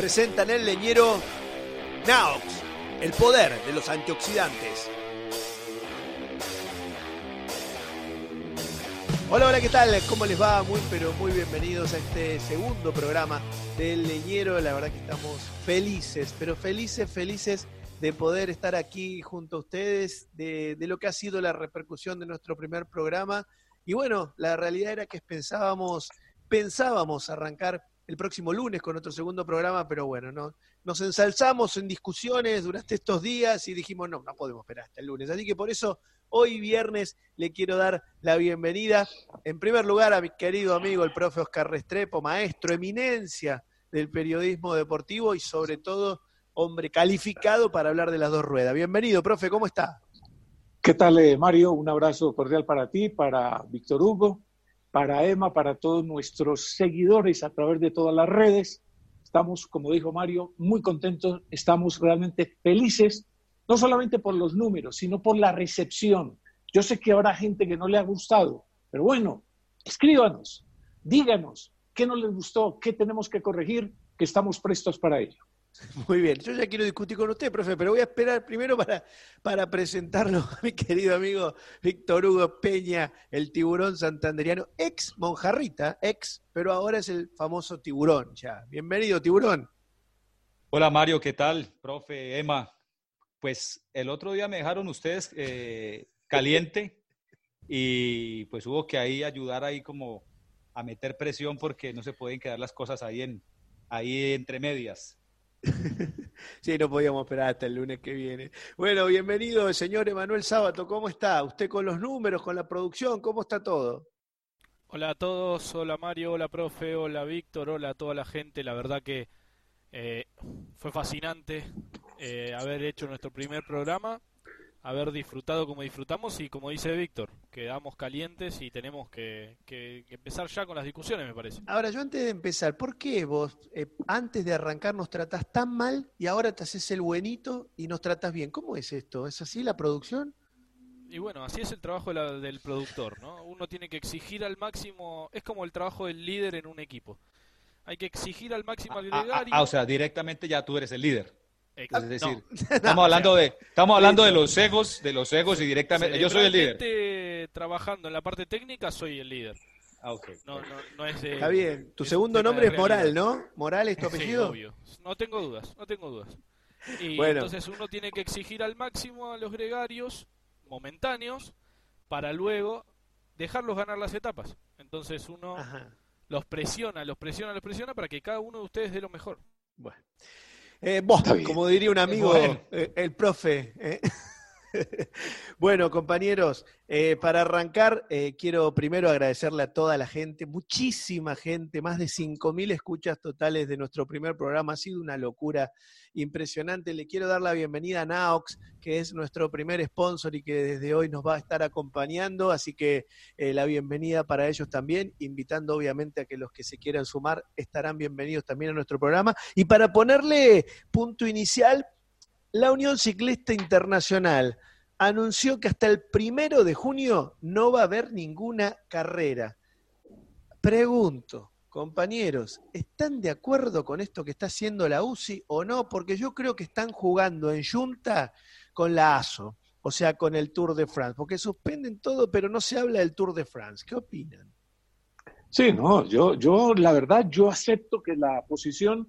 Presentan el leñero Naox, el poder de los antioxidantes. Hola, hola, ¿qué tal? ¿Cómo les va? Muy, pero muy bienvenidos a este segundo programa del Leñero. La verdad que estamos felices, pero felices, felices de poder estar aquí junto a ustedes, de, de lo que ha sido la repercusión de nuestro primer programa. Y bueno, la realidad era que pensábamos, pensábamos arrancar el próximo lunes con nuestro segundo programa, pero bueno, no, nos ensalzamos en discusiones durante estos días y dijimos, no, no podemos esperar hasta el lunes. Así que por eso hoy viernes le quiero dar la bienvenida, en primer lugar, a mi querido amigo el profe Oscar Restrepo, maestro, eminencia del periodismo deportivo y sobre todo hombre calificado para hablar de las dos ruedas. Bienvenido, profe, ¿cómo está? ¿Qué tal, eh, Mario? Un abrazo cordial para ti, para Víctor Hugo, para Emma, para todos nuestros seguidores a través de todas las redes. Estamos, como dijo Mario, muy contentos, estamos realmente felices, no solamente por los números, sino por la recepción. Yo sé que habrá gente que no le ha gustado, pero bueno, escríbanos, díganos qué no les gustó, qué tenemos que corregir, que estamos prestos para ello. Muy bien, yo ya quiero discutir con usted, profe, pero voy a esperar primero para, para presentarlo a mi querido amigo Víctor Hugo Peña, el tiburón santanderiano, ex monjarrita, ex, pero ahora es el famoso tiburón ya. Bienvenido, tiburón. Hola Mario, ¿qué tal? Profe, Emma. Pues el otro día me dejaron ustedes eh, caliente y pues hubo que ahí ayudar ahí como a meter presión porque no se pueden quedar las cosas ahí, en, ahí entre medias. sí, no podíamos esperar hasta el lunes que viene. Bueno, bienvenido, señor Emanuel Sábato. ¿Cómo está? ¿Usted con los números, con la producción? ¿Cómo está todo? Hola a todos, hola Mario, hola profe, hola Víctor, hola a toda la gente. La verdad que eh, fue fascinante eh, haber hecho nuestro primer programa, haber disfrutado como disfrutamos y como dice Víctor, quedamos calientes y tenemos que, que, que, empezar ya con las discusiones, me parece. Ahora, yo antes de empezar, ¿por qué vos eh, antes de arrancar nos tratás tan mal y ahora te haces el buenito y nos tratas bien? ¿Cómo es esto? ¿Es así la producción? Y bueno, así es el trabajo de la, del productor, ¿no? Uno tiene que exigir al máximo, es como el trabajo del líder en un equipo. Hay que exigir al máximo al gregario. Ah, ah, o sea, directamente ya tú eres el líder. Es decir, No. estamos hablando de estamos hablando de los egos, de los egos y directamente yo soy el líder. Trabajando en la parte técnica, soy el líder. Ah, ok. No, no, no es de- Está bien. Tu es un segundo nombre es Moral. ¿no? ¿Moral es tu Sí, apellido? obvio. No tengo dudas, no tengo dudas. Y Bueno. entonces uno tiene que exigir al máximo a los gregarios momentáneos para luego dejarlos ganar las etapas. Entonces uno Ajá. los presiona, los presiona, los presiona para que cada uno de ustedes dé lo mejor. Bueno. Eh, vos, como diría un amigo, Bueno. eh, el profe. ¿eh? Bueno, compañeros, eh, para arrancar, eh, quiero primero agradecerle a toda la gente, muchísima gente, más de 5.000 escuchas totales de nuestro primer programa. Ha sido una locura impresionante. Le quiero dar la bienvenida a Naox, que es nuestro primer sponsor y que desde hoy nos va a estar acompañando. Así que eh, la bienvenida para ellos también, invitando obviamente a que los que se quieran sumar estarán bienvenidos también a nuestro programa. Y para ponerle punto inicial, la Unión Ciclista Internacional anunció que hasta el primero de junio no va a haber ninguna carrera. Pregunto, compañeros, ¿están de acuerdo con esto que está haciendo la UCI o no? Porque yo creo que están jugando en junta con la ASO. o sea, con el Tour de France? Porque suspenden todo, pero no se habla del Tour de France. ¿Qué opinan? Sí, no, yo, yo, la verdad, yo acepto que la posición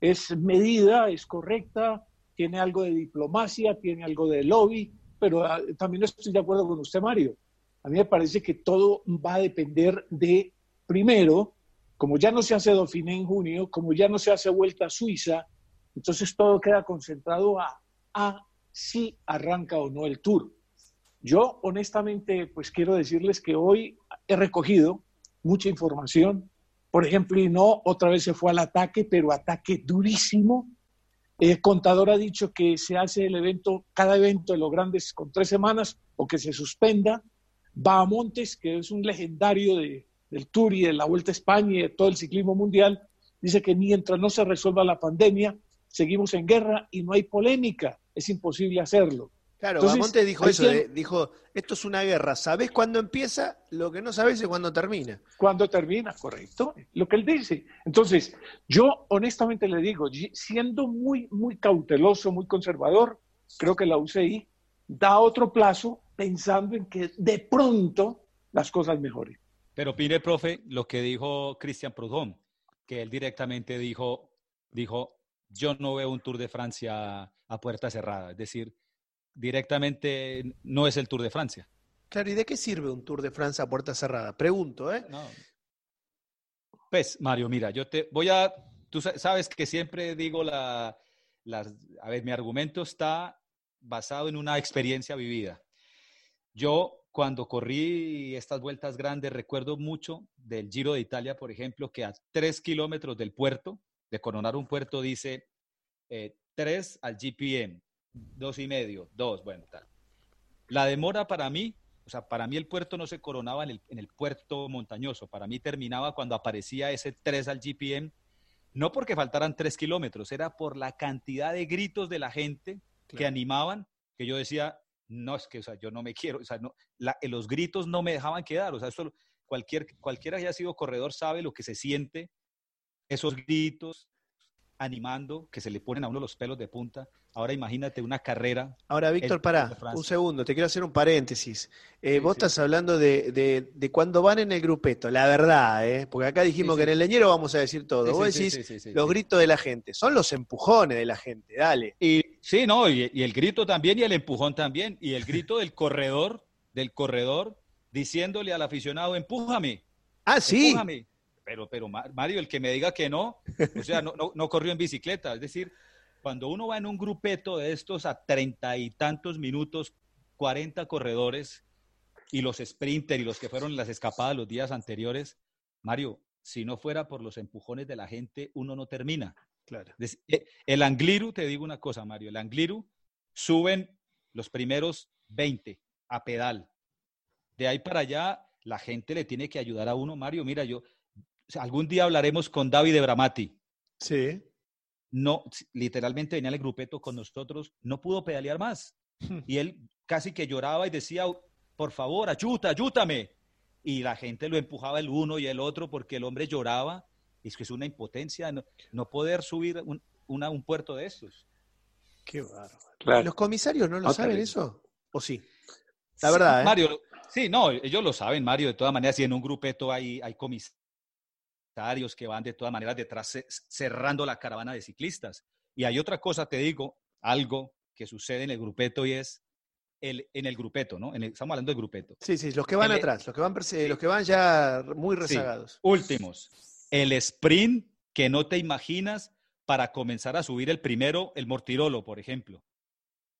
es medida, es correcta, tiene algo de diplomacia, tiene algo de lobby, pero ah, también estoy de acuerdo con usted, Mario. A mí me parece que todo va a depender de, primero, como ya no se hace Dauphiné en junio, como ya no se hace Vuelta a Suiza, entonces todo queda concentrado a, a si arranca o no el Tour. Yo, honestamente, pues quiero decirles que hoy he recogido mucha información. Por ejemplo, y no, otra vez se fue al ataque, pero ataque durísimo. El contador ha dicho que se hace el evento, cada evento de los grandes con tres semanas o que se suspenda. Bahamontes, que es un legendario de, del Tour y de la Vuelta a España y de todo el ciclismo mundial, dice que mientras no se resuelva la pandemia, seguimos en guerra y no hay polémica, es imposible hacerlo. Claro, Bahamontes dijo eso, dijo, esto es una guerra, ¿sabés cuándo empieza? Lo que no sabés es cuándo termina. Cuándo termina, correcto, lo que él dice. Entonces, yo honestamente le digo, siendo muy, muy cauteloso, muy conservador, creo que la UCI da otro plazo pensando en que de pronto las cosas mejoren. Pero pide, profe, lo que dijo Cristian Prudhomme, que él directamente dijo, dijo, yo no veo un Tour de Francia a puerta cerrada, es decir, directamente no es el Tour de Francia. Claro, ¿y de qué sirve un Tour de Francia a puerta cerrada? Pregunto, ¿eh? Pues, Mario, mira, yo te voy a, tú sabes que siempre digo la, las, a ver, mi argumento está basado en una experiencia vivida. Yo cuando corrí estas vueltas grandes, recuerdo mucho del Giro de Italia, por ejemplo, que a tres kilómetros del puerto, de coronar un puerto, dice eh, tres al GPM, dos y medio, dos, bueno, tal. La demora para mí, o sea, para mí el puerto no se coronaba en el, puerto montañoso, para mí terminaba cuando aparecía ese tres al GPM, no porque faltaran tres kilómetros, era por la cantidad de gritos de la gente que animaban, que yo decía, no, es que, o sea, yo no me quiero, o sea, no, eh, los gritos no me dejaban quedar, o sea, esto, cualquier, cualquiera que haya sido corredor sabe lo que se siente, esos gritos animando, que se le ponen a uno los pelos de punta. Ahora imagínate una carrera. Ahora, Víctor, para un segundo, te quiero hacer un paréntesis. Eh, vos estás hablando de, de, cuando van en el grupeto, la verdad, ¿eh? porque acá dijimos que en el leñero vamos a decir todo. vos decís los gritos de la gente, son los empujones de la gente, dale. Y sí, no, y, el grito también y el empujón también, y el grito del corredor, del corredor, diciéndole al aficionado, empújame. Ah, sí. Empújame pero, pero Mario, el que me diga que no, o sea, no, no, corrió en bicicleta. Es decir, cuando uno va en un grupeto de estos a treinta y tantos minutos, cuarenta corredores y los sprinter y los que fueron las escapadas los días anteriores, Mario, si no fuera por los empujones de la gente, uno no termina. Claro. Eh, el Angliru, te digo una cosa, Mario, el Angliru suben los primeros 20 a pedal. De ahí para allá, la gente le tiene que ayudar a uno. Mario, mira, yo, algún día hablaremos con David de Bramati. Sí. No, literalmente venía el grupeto con nosotros, no pudo pedalear más. Y él casi que lloraba y decía, por favor, ayuda, ayúdame. Y la gente lo empujaba el uno y el otro porque el hombre lloraba. Y es que es una impotencia no, poder subir un, un puerto de estos. Qué bárbaro. ¿Los comisarios no lo saben eso? ¿O sí? La verdad, ¿eh? Mario, sí, no, ellos lo saben, Mario. De todas maneras, si en un grupeto hay, hay comisarios que van de todas maneras detrás cerrando la caravana de ciclistas. Y hay otra cosa, te digo, algo que sucede en el grupeto y es el, en el grupeto, ¿no? estamos hablando del grupeto. Sí, sí, los que van atrás, los que van, los que van ya muy rezagados. Últimos. El sprint que no te imaginas para comenzar a subir el primero, el Mortirolo, por ejemplo.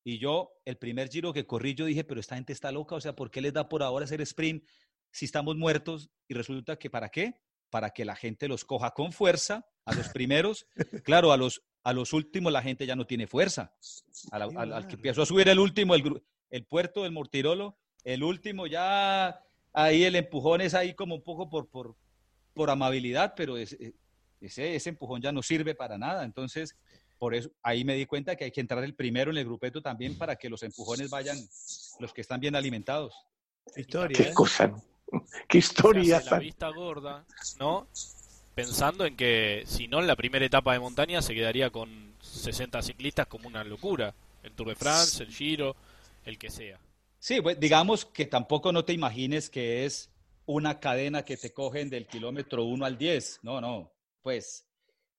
Y yo, el primer giro que corrí, yo dije, pero esta gente está loca, o sea, ¿por qué les da por ahora hacer sprint si estamos muertos? Y resulta que, ¿para qué? Para que la gente los coja con fuerza a los primeros. Claro, a los, a los últimos la gente ya no tiene fuerza. Al, que empezó a subir el último, el, el puerto del Mortirolo, el último ya ahí el empujón es ahí como un poco por, por, por amabilidad, pero eh, ese, ese empujón ya no sirve para nada. Entonces, por eso ahí me di cuenta que hay que entrar el primero en el grupeto también para que los empujones vayan los que están bien alimentados. Historia. Qué ¿eh? cosa, Qué historia. la vista gorda, ¿no? Pensando en que si no en la primera etapa de montaña se quedaría con 60 ciclistas como una locura. El Tour de France, el Giro. el que sea. Sí, pues, digamos que tampoco no te imagines que es una cadena que te cogen del kilómetro 1 al 10. No, no. Pues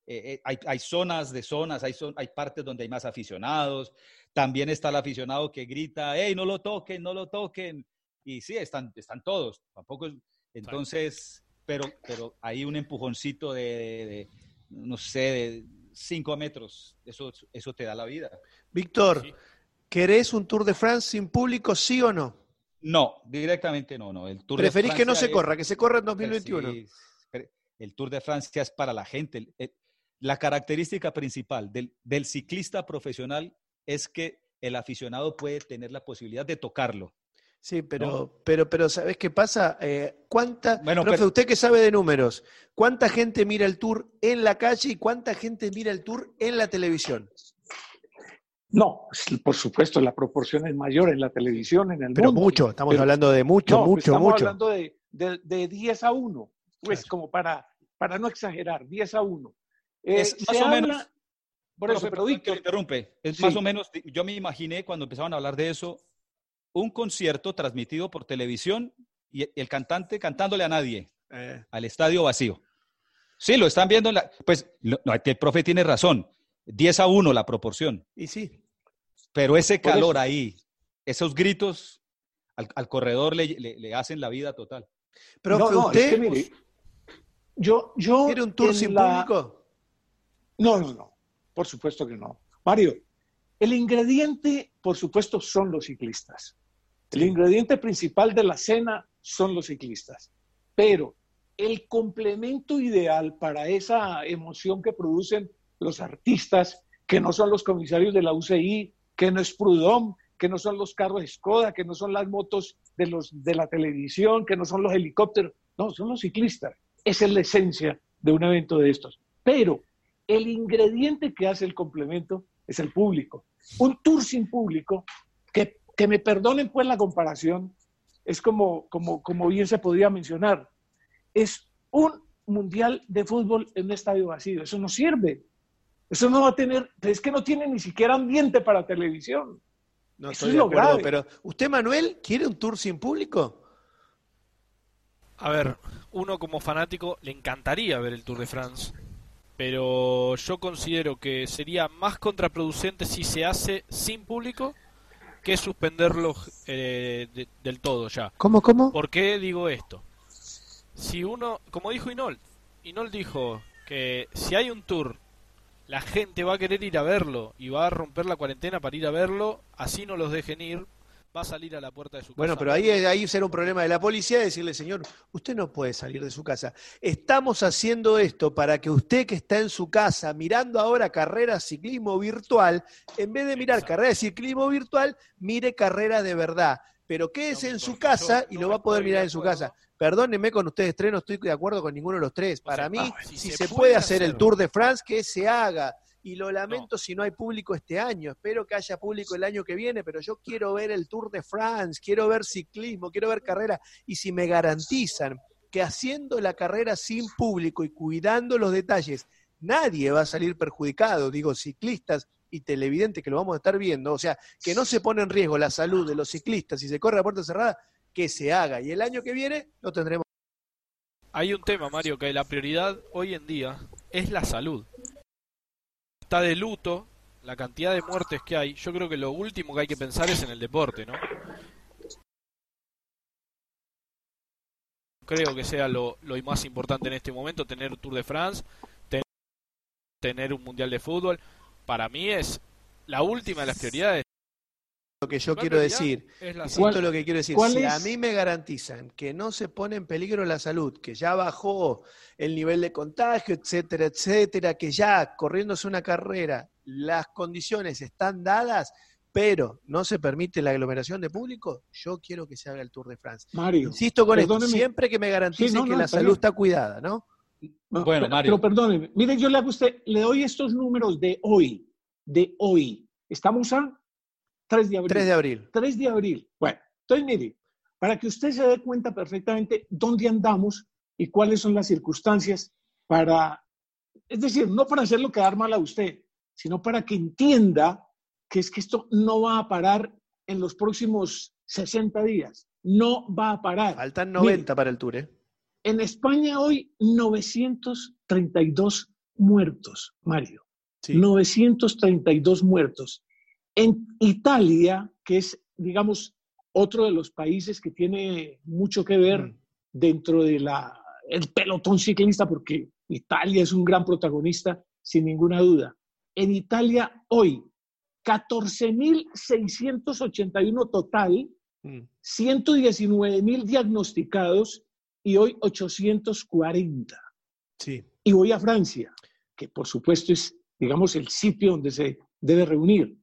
eh, eh, hay, zonas de zonas, hay, hay partes donde hay más aficionados. También está el aficionado que grita, hey, no lo toquen, no lo toquen. Y sí, están, están todos. Tampoco entonces, pero, pero hay un empujoncito de, no sé, de 5 metros. Eso, eso te da la vida. Víctor, ¿querés un Tour de France sin público, sí o no? No, directamente no, no. El Tour ¿Preferís que no se corra, que se corra en 2021? el Tour de Francia es para la gente. La característica principal del, ciclista profesional es que el aficionado puede tener la posibilidad de tocarlo. Sí, pero, pero, pero ¿sabes qué pasa? Eh, ¿Cuánta, bueno, usted que sabe de números, ¿cuánta gente mira el tour en la calle y cuánta gente mira el tour en la televisión? No, por supuesto, la proporción es mayor en la televisión, en el Pero mucho, estamos hablando de mucho, mucho, mucho, estamos hablando de, de, 10 a 1, pues como para, para no exagerar, 10 a 1. Eh, es más o menos. Por eso, pero Víctor. interrumpe. Es más o menos, yo me imaginé cuando empezaban a hablar de eso, un concierto transmitido por televisión y el cantante cantándole a nadie, eh. al estadio vacío. Sí, lo están viendo. la, pues no, el profe tiene razón. 10 a 1 la proporción. Y sí. Pero ese calor ahí, esos gritos al, corredor le, hacen la vida total. Pero no, usted. yo, yo. ¿Quiere un tour sin público? No, no, no. Por supuesto que no. Mario, el ingrediente, por supuesto, son los ciclistas. El ingrediente principal de la cena son los ciclistas. Pero el complemento ideal para esa emoción que producen los artistas, que no son los comisarios de la UCI, que no es Prudhomme, que no son los carros Skoda, que no son las motos de, los, de la televisión, que no son los helicópteros, no, son los ciclistas. Esa es la esencia de un evento de estos. Pero el ingrediente que hace el complemento es el público. Un tour sin público, que, que me perdonen pues la comparación, es como, como, como bien se podría mencionar, es un mundial de fútbol en un estadio vacío. Eso no sirve. Eso no va a tener, es que no tiene ni siquiera ambiente para televisión. No estoy de acuerdo, pero ¿usted, Manuel, quiere un tour sin público? A ver, uno como fanático le encantaría ver el Tour de France, pero yo considero que sería más contraproducente si se hace sin público que suspenderlo eh, del todo ya. ¿Cómo, cómo? ¿Por qué digo esto? Si uno, como dijo Inol, Inol dijo que si hay un tour la gente va a querer ir a verlo y va a romper la cuarentena para ir a verlo, así no los dejen ir, va a salir a la puerta de su casa. Bueno, pero ahí, ahí será un problema de la policía decirle, señor, usted no puede salir de su casa. Estamos haciendo esto para que usted que está en su casa mirando ahora carreras ciclismo virtual, en vez de mirar carreras de ciclismo virtual, mire carreras de verdad. Pero quédese en su casa y lo va a poder mirar en su casa. Perdónenme con ustedes tres, no estoy de acuerdo con ninguno de los tres. Para mí, si, se, puede hacer el Tour de France, que se haga. Y lo lamento si no hay público este año. Espero que haya público el año que viene, pero yo quiero ver el Tour de France, quiero ver ciclismo, quiero ver carrera. Y si me garantizan que haciendo la carrera sin público y cuidando los detalles, nadie va a salir perjudicado, digo, ciclistas y televidentes que lo vamos a estar viendo, o sea, que no se pone en riesgo la salud de los ciclistas si se corre a puerta cerrada, que se haga. Y el año que viene lo tendremos. Hay un tema, Mario, que la prioridad hoy en día es la salud. Está de luto, la cantidad de muertes que hay. Yo creo que lo último que hay que pensar es en el deporte, ¿no? Creo que sea lo, más importante en este momento, tener Tour de France, tener un Mundial de Fútbol. Para mí es la última de las prioridades lo que yo quiero decir. Insisto lo que quiero decir. Si a mí me garantizan que no se pone en peligro la salud, que ya bajó el nivel de contagio, etcétera, etcétera, que ya corriéndose una carrera, las condiciones están dadas, pero no se permite la aglomeración de público, yo quiero que se haga el Tour de Francia. Mario, Insisto con esto, siempre que me garanticen que la salud está cuidada, ¿no? bueno, Mario. Pero perdóneme, miren, yo le hago usted, le doy estos números de hoy, de hoy. Estamos a 3 de abril. 3 de abril. 3 de abril. Bueno, entonces mire, para que usted se dé cuenta perfectamente dónde andamos y cuáles son las circunstancias para, es decir, no para hacerlo quedar mal a usted, sino para que entienda que es que esto no va a parar en los próximos 60 días. No va a parar. Faltan 90 para el Tour, ¿eh? En España hoy 932 muertos, Mario. 932 muertos. En Italia, que es, digamos, otro de los países que tiene mucho que ver mm. dentro de la el pelotón ciclista, porque Italia es un gran protagonista, sin ninguna duda. En Italia hoy, 14.681 total, 119.000 mm. diagnosticados y hoy 840. Sí. Y voy a Francia, que por supuesto es, digamos, el sitio donde se debe reunir.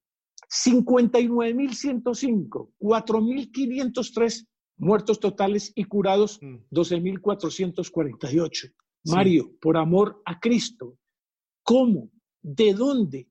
59.105, 4.503 muertos totales y curados, 12.448. Mm. Mario, por amor a Cristo, ¿cómo? ¿De dónde?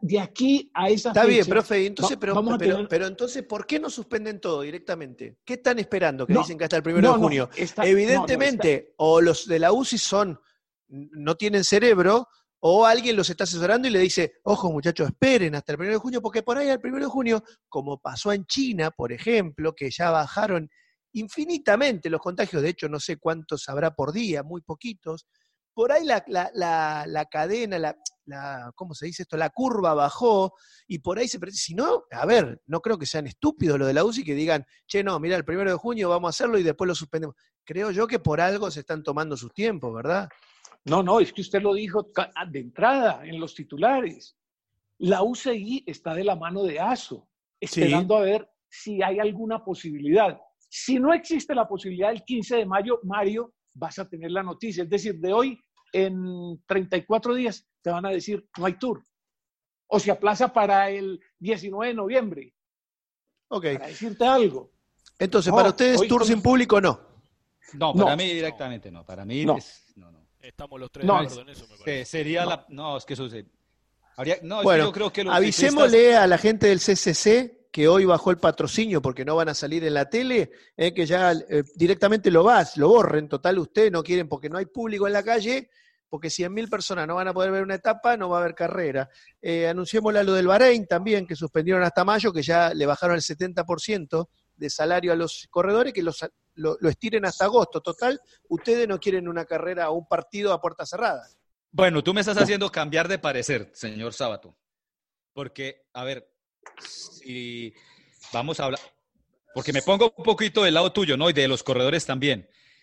de aquí a esa Está bien, profe, entonces, pero, pero, entonces, ¿por qué no suspenden todo directamente? ¿Qué están esperando que dicen que hasta el primero de junio? Evidentemente, o los de la UCI son, no tienen cerebro, o alguien los está asesorando y le dice, ojo muchachos, esperen hasta el primero de junio, porque por ahí al primero de junio, como pasó en China, por ejemplo, que ya bajaron infinitamente los contagios, de hecho no sé cuántos habrá por día, muy poquitos, por ahí la, la, cadena, la, ¿cómo se dice esto? La curva bajó y por ahí se... Si no, a ver, no creo que sean estúpidos lo de la UCI que digan, che, no, mira, el primero de junio vamos a hacerlo y después lo suspendemos. Creo yo que por algo se están tomando sus tiempos, ¿verdad? No, no, es que usted lo dijo de entrada en los titulares. La UCI está de la mano de ASO, esperando a ver si hay alguna posibilidad. Si no existe la posibilidad del 15 de mayo, Mario, vas a tener la noticia. Es decir, de hoy en 34 días te van a decir, no hay tour. O se aplaza para el 19 de noviembre. Ok. Para decirte algo. Entonces, para ustedes, tour sin público no. No, para mí directamente no. Para mí no. Estamos los tres de acuerdo en eso, Sería la. No, es que eso No, bueno, yo creo que avisémosle a la gente del CCC que hoy bajó el patrocinio porque no van a salir en la tele, eh, que ya eh, directamente lo vas, lo borren. Total, ustedes no quieren porque no hay público en la calle, porque 100.000 personas no van a poder ver una etapa, no va a haber carrera. Eh, anunciémosle a lo del Bahrein también, que suspendieron hasta mayo, que ya le bajaron el 70% de salario a los corredores, que los, lo, estiren hasta agosto. Total, ustedes no quieren una carrera o un partido a puerta cerrada. Bueno, tú me estás haciendo cambiar de parecer, señor Sábato. Porque, a ver, si vamos a hablar, porque me pongo un poquito del lado tuyo, ¿no? Y de los corredores también.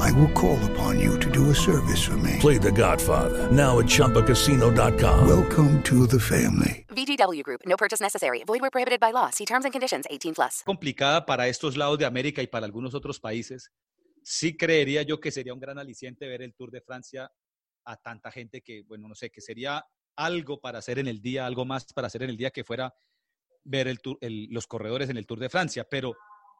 I will call upon you to do a service for me. Play the Godfather, now at Chumpacasino.com. Welcome to the family. VGW Group, no purchase necessary. Void where prohibited by law. See terms and conditions 18 plus. Complicada para estos lados de América y para algunos otros países. Sí creería yo que sería un gran aliciente ver el Tour de Francia a tanta gente que, bueno, no sé, que sería algo para hacer en el día, algo más para hacer en el día que fuera ver el, los corredores en el Tour de Francia, pero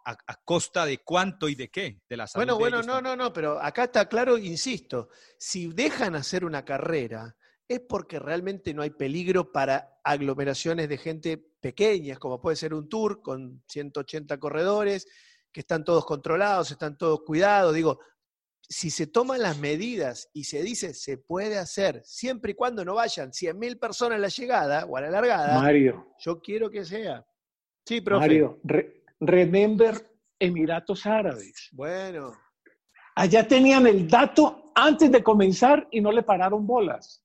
a, costa de cuánto y de qué, de la salud Bueno, bueno, no, no, no, pero acá está claro, insisto, si dejan hacer una carrera es porque realmente no hay peligro para aglomeraciones de gente pequeñas, como puede ser un tour con 180 corredores, que están todos controlados, están todos cuidados. Digo, si se toman las medidas y se dice se puede hacer, siempre y cuando no vayan 100.000 personas a la llegada o a la largada, Mario, yo quiero que sea. Sí, profe. Mario, remember Emiratos Árabes. Bueno. Allá tenían el dato antes de comenzar y no le pararon bolas.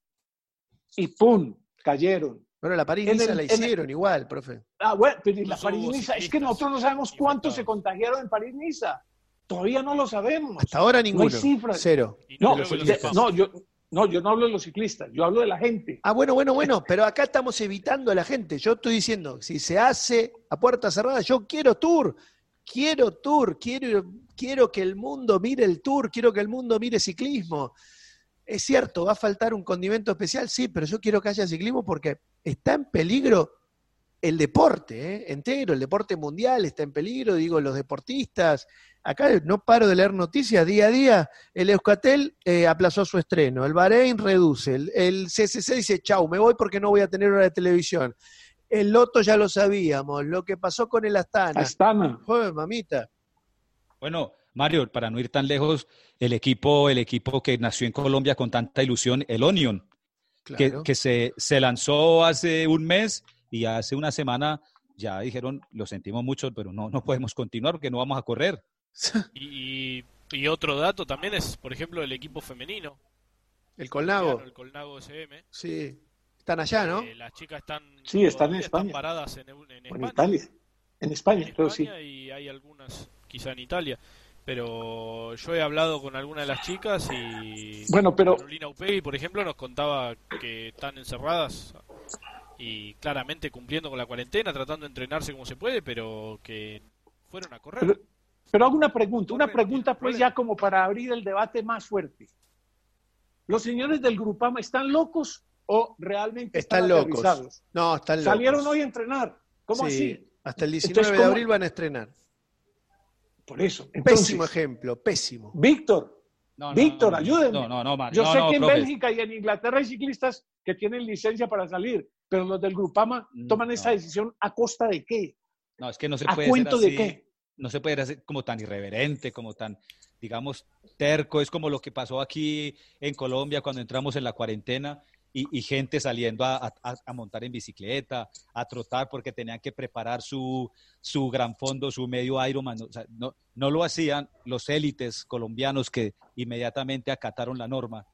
Y ¡pum! cayeron. Bueno, la París-Niza la hicieron igual, profe. Ah, bueno, pero la París-Niza, es que nosotros no sabemos cuántos se contagiaron en París-Niza. Todavía no lo sabemos. Hasta ahora No hay ninguno. cifras. Cero. No, de- no, yo, no, yo no hablo de los ciclistas, yo hablo de la gente. Ah, bueno, bueno, bueno, pero acá estamos evitando a la gente. Yo estoy diciendo, si se hace a puerta cerrada, yo quiero tour, quiero tour, quiero, quiero que el mundo mire el tour, quiero que el mundo mire ciclismo. Es cierto, va a faltar un condimento especial, sí, pero yo quiero que haya ciclismo porque está en peligro el deporte ¿eh? entero, el deporte mundial está en peligro, digo, los deportistas. Acá no paro de leer noticias día a día. El Euskatel eh, aplazó su estreno, el Bahrein reduce, el, el CCC dice, chau, me voy porque no voy a tener hora de televisión. El Loto ya lo sabíamos, lo que pasó con el Astana. Astana. Joder, mamita. Bueno, Mario, para no ir tan lejos, el equipo, el equipo que nació en Colombia con tanta ilusión, el Onion, que, que se, se lanzó hace un mes y hace una semana ya dijeron, lo sentimos mucho, pero no, no podemos continuar porque no vamos a correr. Y, y otro dato también es, por ejemplo, el equipo femenino. El Colnago. El Colnago SM. Sí. Están allá, ¿no? Eh, las chicas están, Sí, están en España. paradas en, en O en España. Italia. En España, En creo sí. España y hay algunas quizá en Italia. Pero yo he hablado con algunas de las chicas y Bueno, pero- Carolina Upegui, por ejemplo, nos contaba que están encerradas y claramente cumpliendo con la cuarentena, tratando de entrenarse como se puede, pero que fueron a correr. Pero, pero hago una pregunta, una pregunta pues ya como para abrir el debate más fuerte. ¿Los señores del Grupama están locos o realmente Están están, locos. No, están locos. Salieron hoy a entrenar. ¿Cómo Sí, así? Hasta el 19 Entonces, de ¿cómo- abril van a estrenar. Por eso. Entonces, Pésimo ejemplo, pésimo. Víctor, No, no, Víctor, no, no, ayúdenme. No, no, no, Mario. Yo no, sé no, que en profe. Bélgica y en Inglaterra hay ciclistas que tienen licencia para salir, pero los del Grupama toman esa decisión a costa de qué? No, es que no se ¿A puede cuento ser de así, qué? No se puede hacer como tan irreverente, como tan, digamos, terco. Es como lo que pasó aquí en Colombia cuando entramos en la cuarentena y, y gente saliendo a, a- a montar en bicicleta, a trotar porque tenían que preparar su, su gran fondo, su medio Ironman. O sea, no, no lo hacían los élites colombianos que inmediatamente acataron la norma.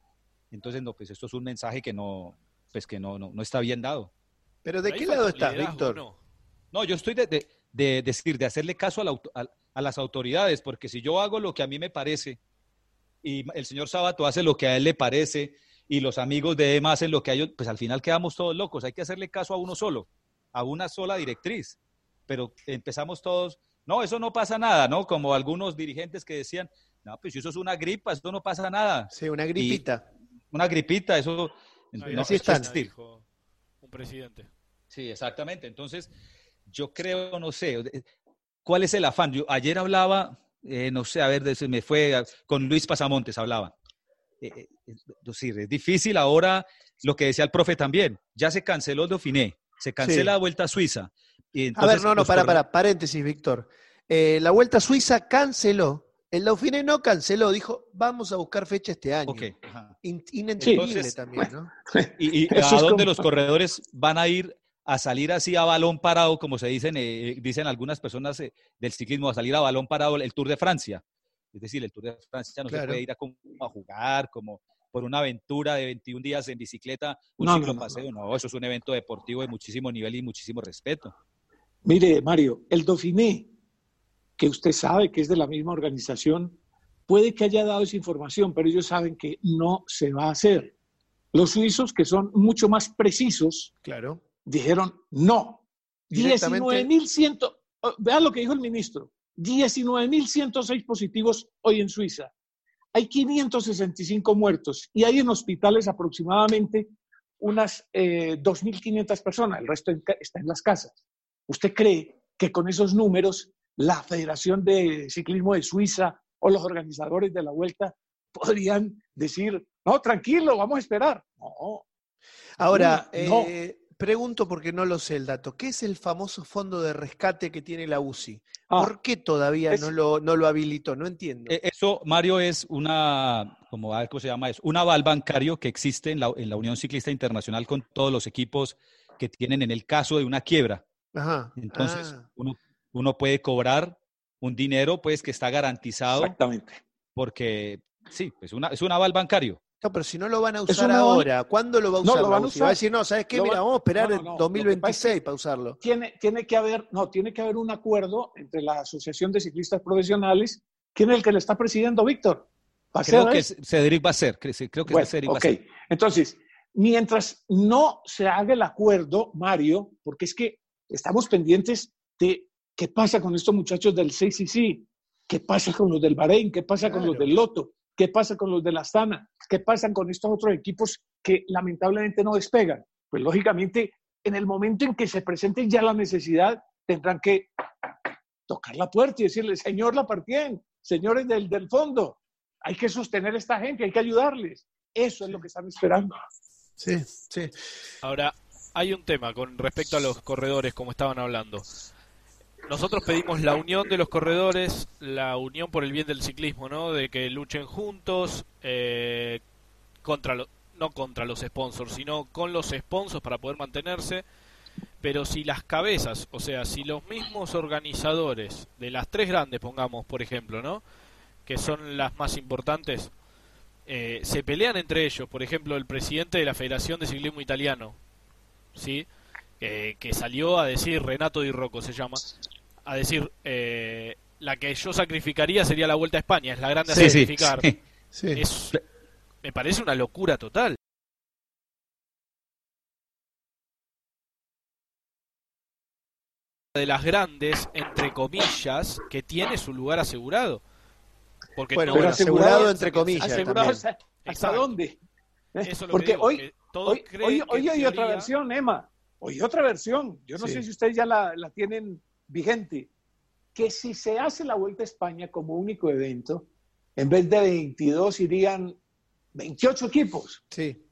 Entonces, no, pues esto es un mensaje que no, pues que no, no, no está bien dado. Pero ¿de qué lado estás, liderazgo, Víctor? ¿no? No, yo estoy de, de- de decir, de hacerle caso a, la a- a las autoridades, porque si yo hago lo que a mí me parece y el señor Sabato hace lo que a él le parece y los amigos de Emma hacen lo que a ellos, pues al final quedamos todos locos. Hay que hacerle caso a uno solo, a una sola directriz. Pero empezamos todos, no, eso no pasa nada, ¿no? Como algunos dirigentes que decían, no, pues eso es una gripa, eso no pasa nada. Sí, una gripita. una gripita, eso... No, así están. dijo un presidente. Sí, exactamente. Entonces, yo creo, no sé, de- ¿cuál es el afán? Yo ayer hablaba, eh, no sé, a ver, me fue, con Luis Pasamontes hablaba. Eh, eh, es decir, es difícil ahora lo que decía el profe también. Ya se canceló el Dauphiné, se cancela Sí. la Vuelta a Suiza. Y A ver, no, no, para, para, paréntesis, Víctor. Eh, la Vuelta a Suiza canceló. El Dauphiné no canceló, dijo, vamos a buscar fecha este año. In- inentendible Entonces, también, ¿no? ¿Y, a dónde como- los corredores van a ir a salir así a balón parado, como se dicen, eh, dicen algunas personas eh, del ciclismo, a salir a balón parado el Tour de Francia? Es decir, el Tour de Francia no se puede ir a, como a jugar, como por una aventura de 21 días en bicicleta, un No, no, ciclo no, paseo. No, eso es un evento deportivo de muchísimo nivel y muchísimo respeto. Mire, Mario, el Dauphiné, que usted sabe que es de la misma organización, puede que haya dado esa información, pero ellos saben que no se va a hacer. Los suizos, que son mucho más precisos, Claro. dijeron no. Directamente- 19.100, oh, vean lo que dijo el ministro, 19.106 positivos hoy en Suiza. Hay 565 muertos y hay en hospitales aproximadamente unas eh, 2.500 personas, el resto en está en las casas. ¿Usted cree que con esos números la Federación de Ciclismo de Suiza o los organizadores de la vuelta podrían decir, no, tranquilo, vamos a esperar? No. Ahora, No. eh, pregunto porque no lo sé el dato. ¿Qué es el famoso fondo de rescate que tiene la UCI? Ah, ¿Por qué todavía es- no, lo, no lo habilitó? No entiendo. Eh, Eso, Mario, es una, como, a ver cómo se llama eso, un aval bancario que existe en la, en la Unión Ciclista Internacional con todos los equipos que tienen en el caso de una quiebra. Ajá. Entonces, Ah. uno, uno puede cobrar un dinero pues que está garantizado exactamente. porque, sí, pues una, es un aval bancario. No, pero si no lo van a Es usar una- ahora, ¿cuándo lo va a No, usar lo la van a UCI? Va a usar. decir, no, ¿sabes qué? Lo Mira, vamos a esperar No, no, el no. Lo que pasa es 2026 para usarlo. Tiene, tiene que haber, no, tiene que haber un acuerdo entre la Asociación de Ciclistas Profesionales ¿Quién es el que le está presidiendo, Víctor? ¿Va creo que Cedric va a ser, creo que Cedric va a ser. Entonces, mientras no se haga el acuerdo, Mario, porque es que estamos pendientes de qué pasa con estos muchachos del CCC, qué pasa con los del Bahrein, qué pasa con los del Loto, qué pasa con los de la Astana, qué pasa con estos otros equipos que lamentablemente no despegan. Pues lógicamente, en el momento en que se presente ya la necesidad, tendrán que tocar la puerta y decirle, señor Lapartien, señores del, del fondo, hay que sostener a esta gente, hay que ayudarles. Eso es lo que están esperando. Sí, sí. Ahora, hay un tema con respecto a los corredores, como estaban hablando. Nosotros pedimos la unión de los corredores, la unión por el bien del ciclismo, ¿no? De que luchen juntos, eh, contra no contra los sponsors, sino con los sponsors para poder mantenerse. Pero si las cabezas, o sea, si los mismos organizadores de las tres grandes, pongamos, por ejemplo, ¿no? Que son las más importantes, eh, se pelean entre ellos. Por ejemplo, el presidente de la Federación de Ciclismo Italiano, ¿sí? Que salió a decir, Renato Di Rocco se llama, a decir, eh, la que yo sacrificaría sería la Vuelta a España, es la grande a sacrificar. me parece una locura total. de las grandes, entre comillas, que tiene su lugar asegurado. Porque bueno, pero asegurado, entre comillas. Asegurado hasta, dónde. Porque hoy, hoy, hoy, hay otra versión, Emma. Hoy otra versión. Yo no sé si ustedes ya la, la, tienen vigente. Que si se hace la Vuelta a España como único evento, en vez de 22 irían 28 equipos. Sí.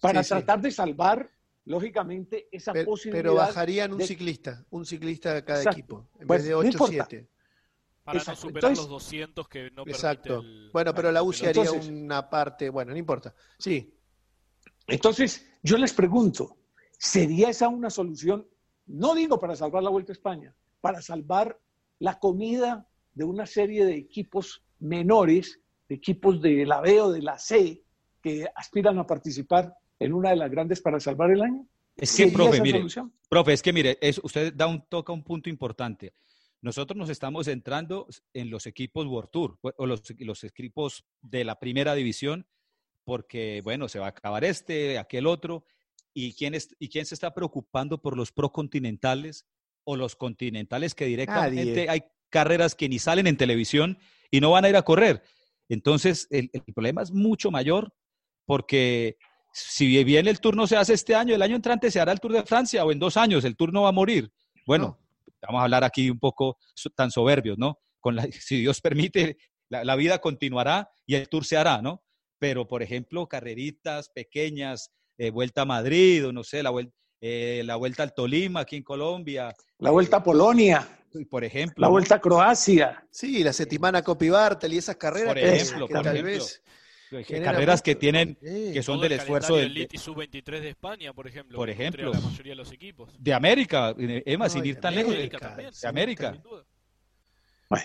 Para tratar de salvar, lógicamente, esa posibilidad. Pero bajarían un ciclista, un ciclista de cada equipo, en vez de 8 o 7. Para no superar los 200 que no Exacto. bueno, pero la UCI haría una parte, bueno, no importa. Sí. Entonces, yo les pregunto, ¿sería esa una solución? No digo para salvar la Vuelta a España, para salvar la comida de una serie de equipos menores, de equipos de la B o de la C, que aspiran a participar en una de las grandes para salvar el año. Es que, profe, mire, profe, es que mire, es, usted da un toca un punto importante. Nosotros nos estamos centrando en los equipos World Tour o los, los equipos de la primera división, porque, bueno, se va a acabar este, aquel otro, ¿y quién, es, y quién se está preocupando por los procontinentales o los continentales que directamente hay carreras que ni salen en televisión y no van a ir a correr? Entonces, el, el problema es mucho mayor porque si bien el turno se hace este año, el año entrante se hará el Tour de Francia o en dos años el turno va a morir. Bueno, vamos a hablar aquí un poco tan soberbios, ¿no? Con si Dios permite, la, vida continuará y el tour se hará, ¿no? Pero, por ejemplo, carreritas pequeñas, eh, Vuelta a Madrid, o no sé, la, eh, la Vuelta al Tolima aquí en Colombia. La Vuelta a Polonia. Por ejemplo. La Vuelta a Croacia. Sí, la Setimana Copibartel y esas carreras. Por ejemplo, tal vez carreras que tienen que son del esfuerzo del Liti sub-23 de España, por ejemplo. Por ejemplo. La mayoría de los equipos. De América, eh, Emma, sin ir tan lejos. De América.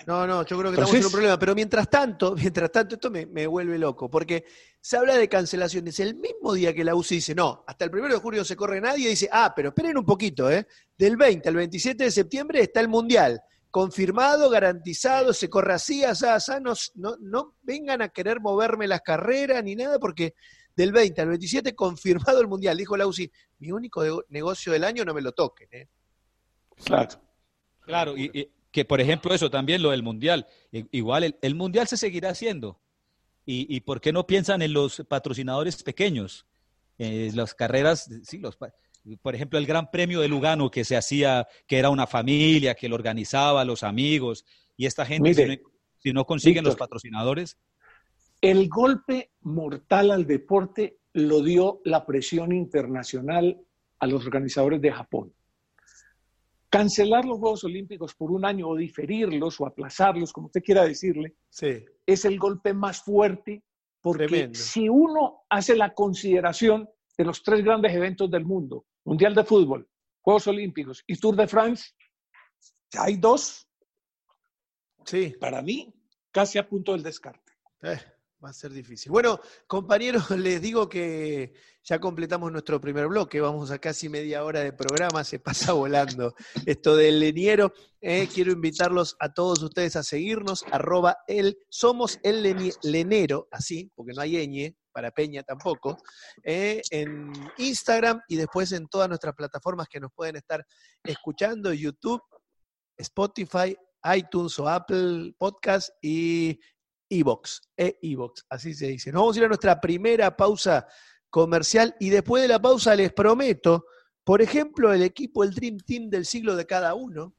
No, no, yo creo que estamos en un problema. Pero mientras tanto, mientras tanto, esto me, me, vuelve loco, porque se habla de cancelaciones. El mismo día que la UCI dice, no, hasta el primero de julio no se corre nadie, dice, ah, pero esperen un poquito, ¿eh? Del 20 al 27 de septiembre está el Mundial confirmado, garantizado, se corre así, asá, asá, no, no, vengan a querer moverme las carreras ni nada, porque del 20 al 27 confirmado el Mundial, dijo Lausi, mi único negocio del año no me lo toquen. ¿eh? Claro. Claro, y, que por ejemplo eso también, lo del Mundial, igual el, Mundial se seguirá haciendo. Y, por qué no piensan en los patrocinadores pequeños? Eh, las carreras, sí, los, por ejemplo, el Gran Premio de Lugano que se hacía, que era una familia, que lo organizaba, los amigos, y esta gente, si, no, consiguen los patrocinadores. El golpe mortal al deporte lo dio la presión internacional a los organizadores de Japón. Cancelar los Juegos Olímpicos por un año o diferirlos o aplazarlos, como usted quiera decirle, es el golpe más fuerte porque si uno hace la consideración de los tres grandes eventos del mundo, Mundial de Fútbol, Juegos Olímpicos y Tour de France, hay dos. Sí. Para mí, casi a punto del descarte. Eh, Va a ser difícil. Bueno, compañeros, les digo que ya completamos nuestro primer bloque. Vamos a casi media hora de programa, se pasa volando esto del leniero. Eh, quiero invitarlos a todos ustedes a seguirnos, arroba el, somos el lenero, así, porque no hay ñ, para Peña tampoco, eh, en Instagram y después en todas nuestras plataformas que nos pueden estar escuchando, YouTube, Spotify, iTunes o Apple Podcast y Evox, e Evox, así se dice. Nos vamos a ir a nuestra primera pausa comercial y después de la pausa les prometo, por ejemplo, el equipo, el Dream Team del siglo de cada uno,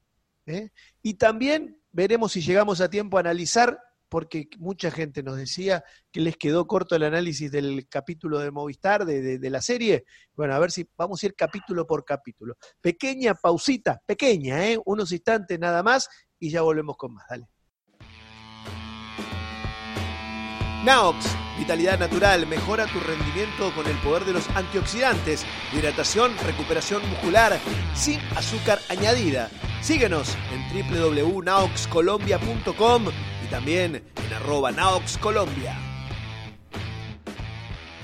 ¿eh? y también veremos si llegamos a tiempo a analizar, porque mucha gente nos decía que les quedó corto el análisis del capítulo de Movistar, de, de- de la serie. Bueno, a ver si vamos a ir capítulo por capítulo. Pequeña pausita, pequeña, ¿eh? unos instantes nada más y ya volvemos con más. Dale. Naox, vitalidad natural, mejora tu rendimiento con el poder de los antioxidantes, hidratación, recuperación muscular, sin azúcar añadida. Síguenos en www.naoxcolombia.com y también en arroba.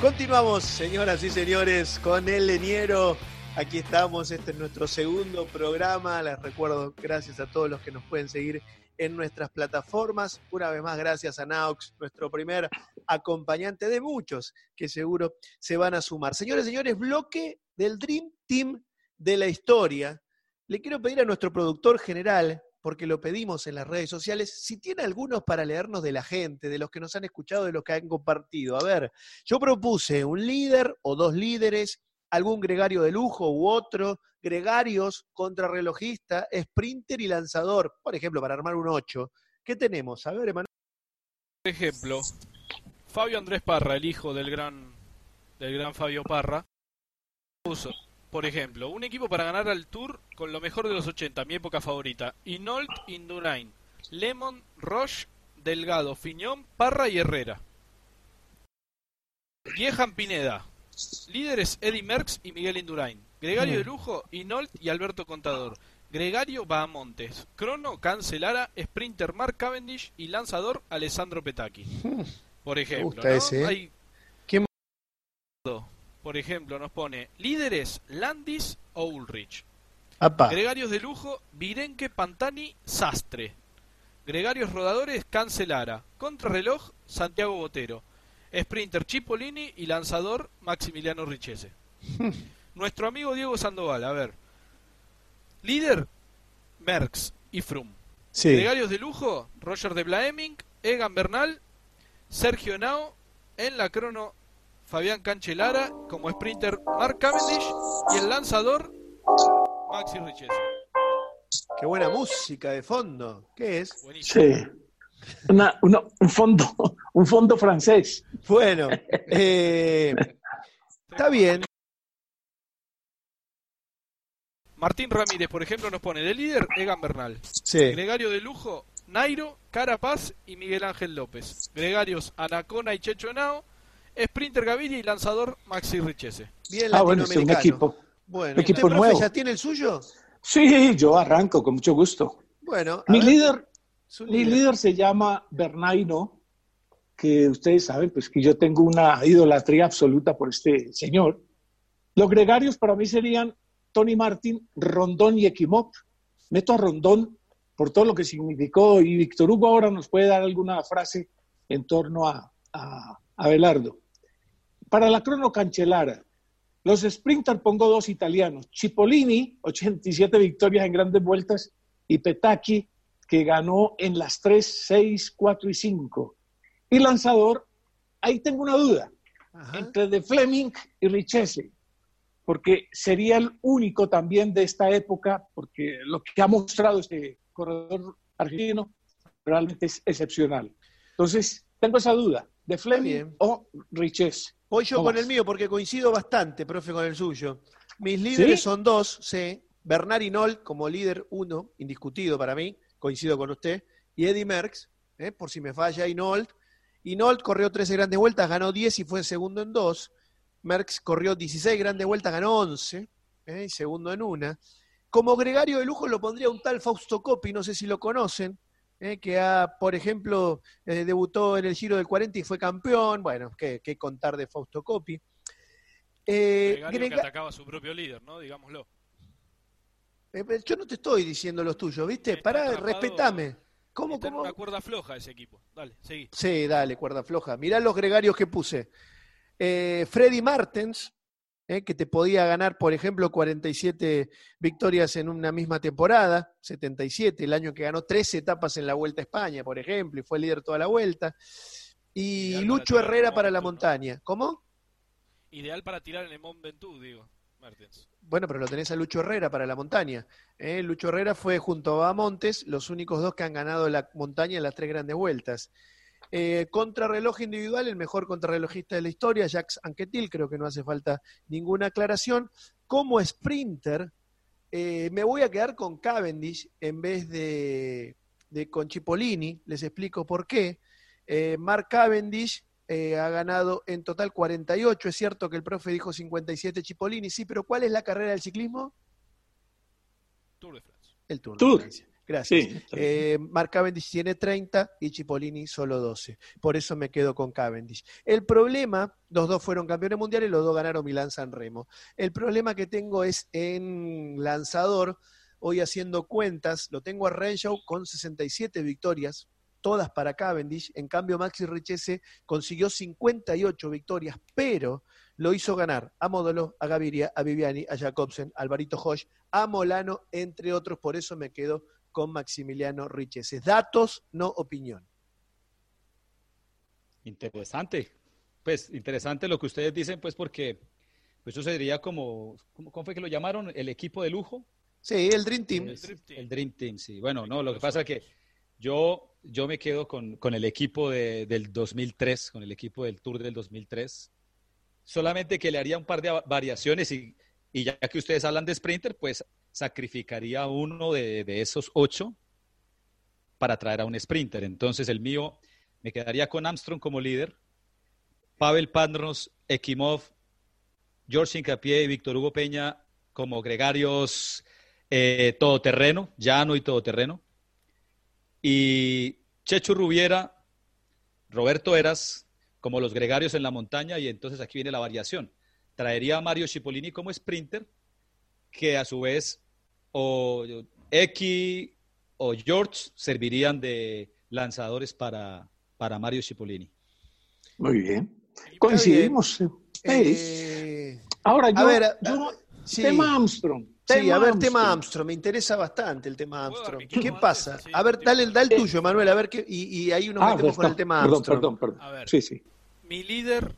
Continuamos, señoras y señores, con el leniero. Aquí estamos, este es nuestro segundo programa. Les recuerdo, gracias a todos los que nos pueden seguir en nuestras plataformas. Una vez más, gracias a Naox, nuestro primer acompañante de muchos que seguro se van a sumar. Señores, señores, bloque del Dream Team de la historia. Le quiero pedir a nuestro productor general, porque lo pedimos en las redes sociales, si tiene algunos para leernos de la gente, de los que nos han escuchado, de los que han compartido. A ver, yo propuse un líder o dos líderes, algún gregario de lujo u otro, gregarios, contrarrelojista, sprinter y lanzador, por ejemplo, para armar un 8. ¿Qué tenemos? A ver, Emanuel. Por ejemplo, Fabio Andrés Parra, el hijo del gran del gran Fabio Parra, puso, por ejemplo, un equipo para ganar al Tour con lo mejor de los 80, mi época favorita. Inolt, Indurain, Lemon, Roche, Delgado, Fiñón, Parra y Herrera. Viejan Pineda. Líderes Eddie Merckx y Miguel Indurain. Gregario de lujo, Inolt y Alberto Contador. Gregario Bahamontes. Crono, Cancelara, Sprinter Mark Cavendish y lanzador Alessandro Petacchi. Por ejemplo, ¿no? ese, ¿eh? Hay- ¿Quién por ejemplo, nos pone líderes Landis o Ulrich. Apa. Gregarios de lujo, Virenque, Pantani, Sastre. Gregarios rodadores, Cancelara. Contrarreloj, Santiago Botero. Sprinter, Cipollini y lanzador, Maximiliano Richese. Nuestro amigo Diego Sandoval, a ver. Líder, Merckx y Frum. Sí. Gregarios de lujo, Roger de Blaeming, Egan Bernal, Sergio Henao, en la crono Fabián Cancelara, como sprinter Mark Cavendish y el lanzador Maxi Richese. Qué buena música de fondo. ¿Qué es? Sí. Una- una- un fondo, un fondo francés. Bueno, eh, está bien. Martín Ramírez, por ejemplo, nos pone de líder Egan Bernal. Sí. Gregario de lujo, Nairo, Carapaz y Miguel Ángel López. Gregarios Anacona y Checho Henao, Sprinter Gaviria y lanzador Maxi Richese. Bien Ah, bueno, es un equipo. Bueno, un equipo ¿usted, profe, nuevo. ya tiene el suyo? Sí, yo arranco con mucho gusto. Bueno, Mi ver, líder, su mi líder se llama Bernaino, que ustedes saben, pues que yo tengo una idolatría absoluta por este señor. Los gregarios para mí serían Tony Martin, Rondón y Equimop. Meto a Rondón por todo lo que significó y Víctor Hugo ahora nos puede dar alguna frase en torno a, a, a Belardo. Para la crono cancelara, los sprinter pongo dos italianos, Cipollini, 87 victorias en grandes vueltas, y Petacchi, que ganó en las 3, 6, 4 y 5. Y lanzador, ahí tengo una duda, entre De Fleming y Richese, porque sería el único también de esta época, porque lo que ha mostrado este corredor argentino realmente es excepcional. Entonces, tengo esa duda, De Fleming o Richese. Voy yo ¿Cómo con vas? el mío porque coincido bastante, profe, con el suyo. Mis líderes ¿Sí? son dos, sí. Bernard Hinault como líder uno, indiscutido para mí, coincido con usted. Y Eddie Merckx, ¿eh? por si me falla Hinault. Hinault corrió 13 grandes vueltas, ganó 10 y fue segundo en dos. Merckx corrió 16 grandes vueltas, ganó 11 ¿eh? y segundo en una. Como gregario de lujo lo pondría un tal Fausto Coppi, no sé si lo conocen. eh, que ha, por ejemplo, eh, debutó en el Giro del 40 y fue campeón. Bueno, qué, qué contar de Fausto Coppi. Eh, Gregario Grega- que atacaba a su propio líder, ¿no? Digámoslo. Eh, yo no te estoy diciendo los tuyos, ¿viste? Pará, atrapado- respetame. ¿Cómo, Está en cómo? una cuerda floja ese equipo. Dale, seguí. Sí, dale, cuerda floja. Mirá los gregarios que puse. Eh, Freddy Martens, eh, que te podía ganar, por ejemplo, 47 victorias en una misma temporada, 77, el año que ganó tres etapas en la Vuelta a España, por ejemplo, y fue líder toda la vuelta. Y Ideal Lucho Herrera para la Mont montaña. ¿Cómo? Ideal para tirar en el Mont Ventoux, digo, Bueno, pero lo tenés a Lucho Herrera para la montaña. ¿eh? Lucho Herrera fue junto a Montes los únicos dos que han ganado la montaña en las tres grandes vueltas. Eh, contrarreloj individual, el mejor contrarrelojista de la historia, Jacques Anquetil, creo que no hace falta ninguna aclaración. Como sprinter, eh, me voy a quedar con Cavendish en vez de, con Cipollini, les explico por qué. Mark Cavendish eh, ha ganado en total 48, es cierto que el profe dijo 57 Cipollini, sí, pero ¿cuál es la carrera del ciclismo? Tour de France. El Tour. de Tour. Francia. Gracias. Sí. Eh, Mark Cavendish tiene 30 y Cipollini solo 12. Por eso me quedo con Cavendish. El problema, los dos fueron campeones mundiales, los dos ganaron Milán San Remo. El problema que tengo es en lanzador, hoy haciendo cuentas, lo tengo a Renshaw con 67 victorias, todas para Cavendish. En cambio, Maxi Richese consiguió 58 victorias, pero lo hizo ganar a Módolo, a Gaviria, a Viviani, a Jacobsen, a Alvarito Hosch, a Molano, entre otros. Por eso me quedo con Maximiliano Richese. Datos, no opinión. Interesante. Pues interesante lo que ustedes dicen, pues porque pues eso sería como, ¿cómo, fue que lo llamaron? ¿El equipo de lujo? Sí, el Dream Team. Es- el Dream Team, sí. Bueno, no, lo que pasa es que yo, yo me quedo con, con el equipo de- del 2003, con el equipo del Tour del 2003. Solamente que le haría un par de va- variaciones y, y ya que ustedes hablan de Sprinter, pues sacrificaría uno de, de esos ocho para traer a un Sprinter. Entonces el mío me quedaría con Armstrong como líder, Pavel Padnos, Ekimov, George Incapié y Víctor Hugo Peña como gregarios eh, todoterreno, llano y todoterreno. Y Checho Rubiera, Roberto Eras como los gregarios en la montaña y entonces aquí viene la variación. Traería a Mario Cipollini como sprinter, que a su vez o X o George servirían de lanzadores para, para Mario Cipollini. Muy bien. Coincidimos. Eh, Ahora, a yo, ver, yo a- no- sí. tema Armstrong. Sí, a ver, tema Armstrong. Me interesa bastante el tema Armstrong. mi ¿Qué pasa? A ver, dale, dale el tuyo, Manuel, a ver qué, y, y ahí nos Ah, metemos con el tema Perdón, Armstrong. perdón, perdón. A ver. Sí, sí. Mi líder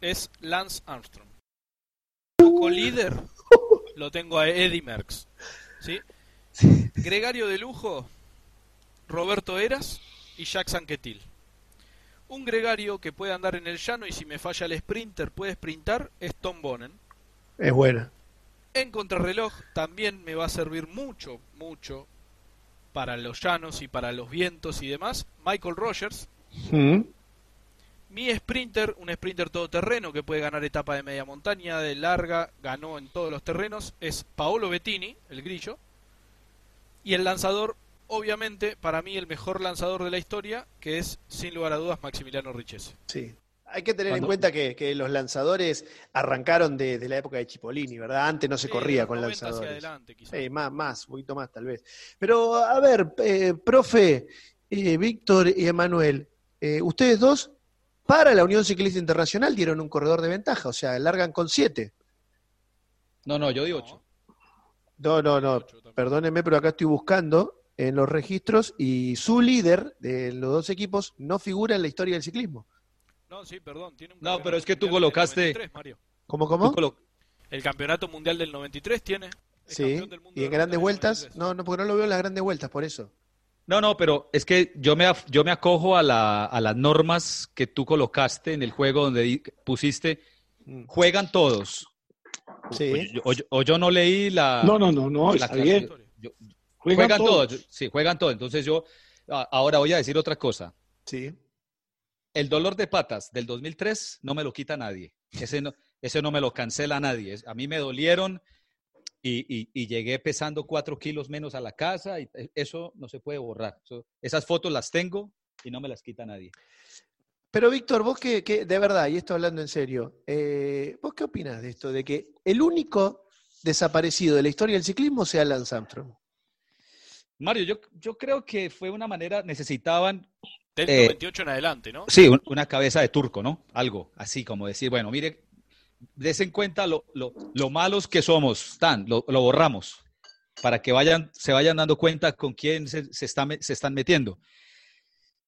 es Lance Armstrong. Como líder lo tengo a Eddie Merckx. ¿sí? Gregario de lujo, Roberto Eras y Jack Sanquetil. Un gregario que puede andar en el llano y si me falla el sprinter puede sprintar es Tom Bonen. Es buena. En contrarreloj también me va a servir mucho, mucho para los llanos y para los vientos y demás. Michael Rogers, mi sprinter, un sprinter todoterreno que puede ganar etapa de media montaña, de larga, ganó en todos los terrenos, es Paolo Bettini, el grillo. Y el lanzador, obviamente, para mí el mejor lanzador de la historia, que es, sin lugar a dudas, Maximiliano Richese. Sí. Hay que tener en cuenta que, que los lanzadores arrancaron de, de la época de Chipolini, ¿verdad? Antes no se Sí, corría con 90 hacia lanzadores. adelante, quizá. Sí, más, más, un poquito más tal vez. Pero, a ver, eh, profe, eh, Víctor y Emanuel, eh, ustedes dos, para la Unión Ciclista Internacional dieron un corredor de ventaja, o sea, largan con siete. No, no, yo di ocho. No, no, no, perdónenme, pero acá estoy buscando en los registros y su líder de los dos equipos no figura en la historia del ciclismo. No, sí, perdón. Tiene un No, pero es que tú colocaste- 93, Mario. ¿Cómo, cómo? Colo- El campeonato mundial del 93 tiene. Sí, campeón del mundo y en grandes vueltas, 93. no, no, porque no lo veo en las grandes vueltas, por eso. No, no, pero es que yo me, yo me acojo a, la- a las normas que tú colocaste en el juego donde pusiste, Mm. juegan todos. Sí. O yo, o yo- o yo no leí la... No, no, no, no, la está bien. clase- yo- Juegan juegan, todos. todos. Sí, juegan todos. Entonces yo, ahora voy a decir otra cosa. Sí. El dolor de patas del 2003 no me lo quita nadie. Ese no, ese no me lo cancela nadie. A mí me dolieron y, y- y llegué pesando cuatro kilos menos a la casa y eh, eso no se puede borrar. Eso- esas fotos las tengo y no me las quita nadie. Pero Víctor, vos que, que- de verdad, y esto hablando en serio, eh, ¿vos qué opinás de esto? De que el único desaparecido de la historia del ciclismo sea Lance Armstrong. Mario, yo, yo creo que fue una manera, necesitaban Del Eh, 98 en adelante, ¿no? Sí, un- una cabeza de turco, ¿no? Algo así como decir, bueno, mire, des en cuenta lo, lo- lo malos que somos, tan, lo, lo borramos, para que vayan, se vayan dando cuenta con quién se, se está se están metiendo.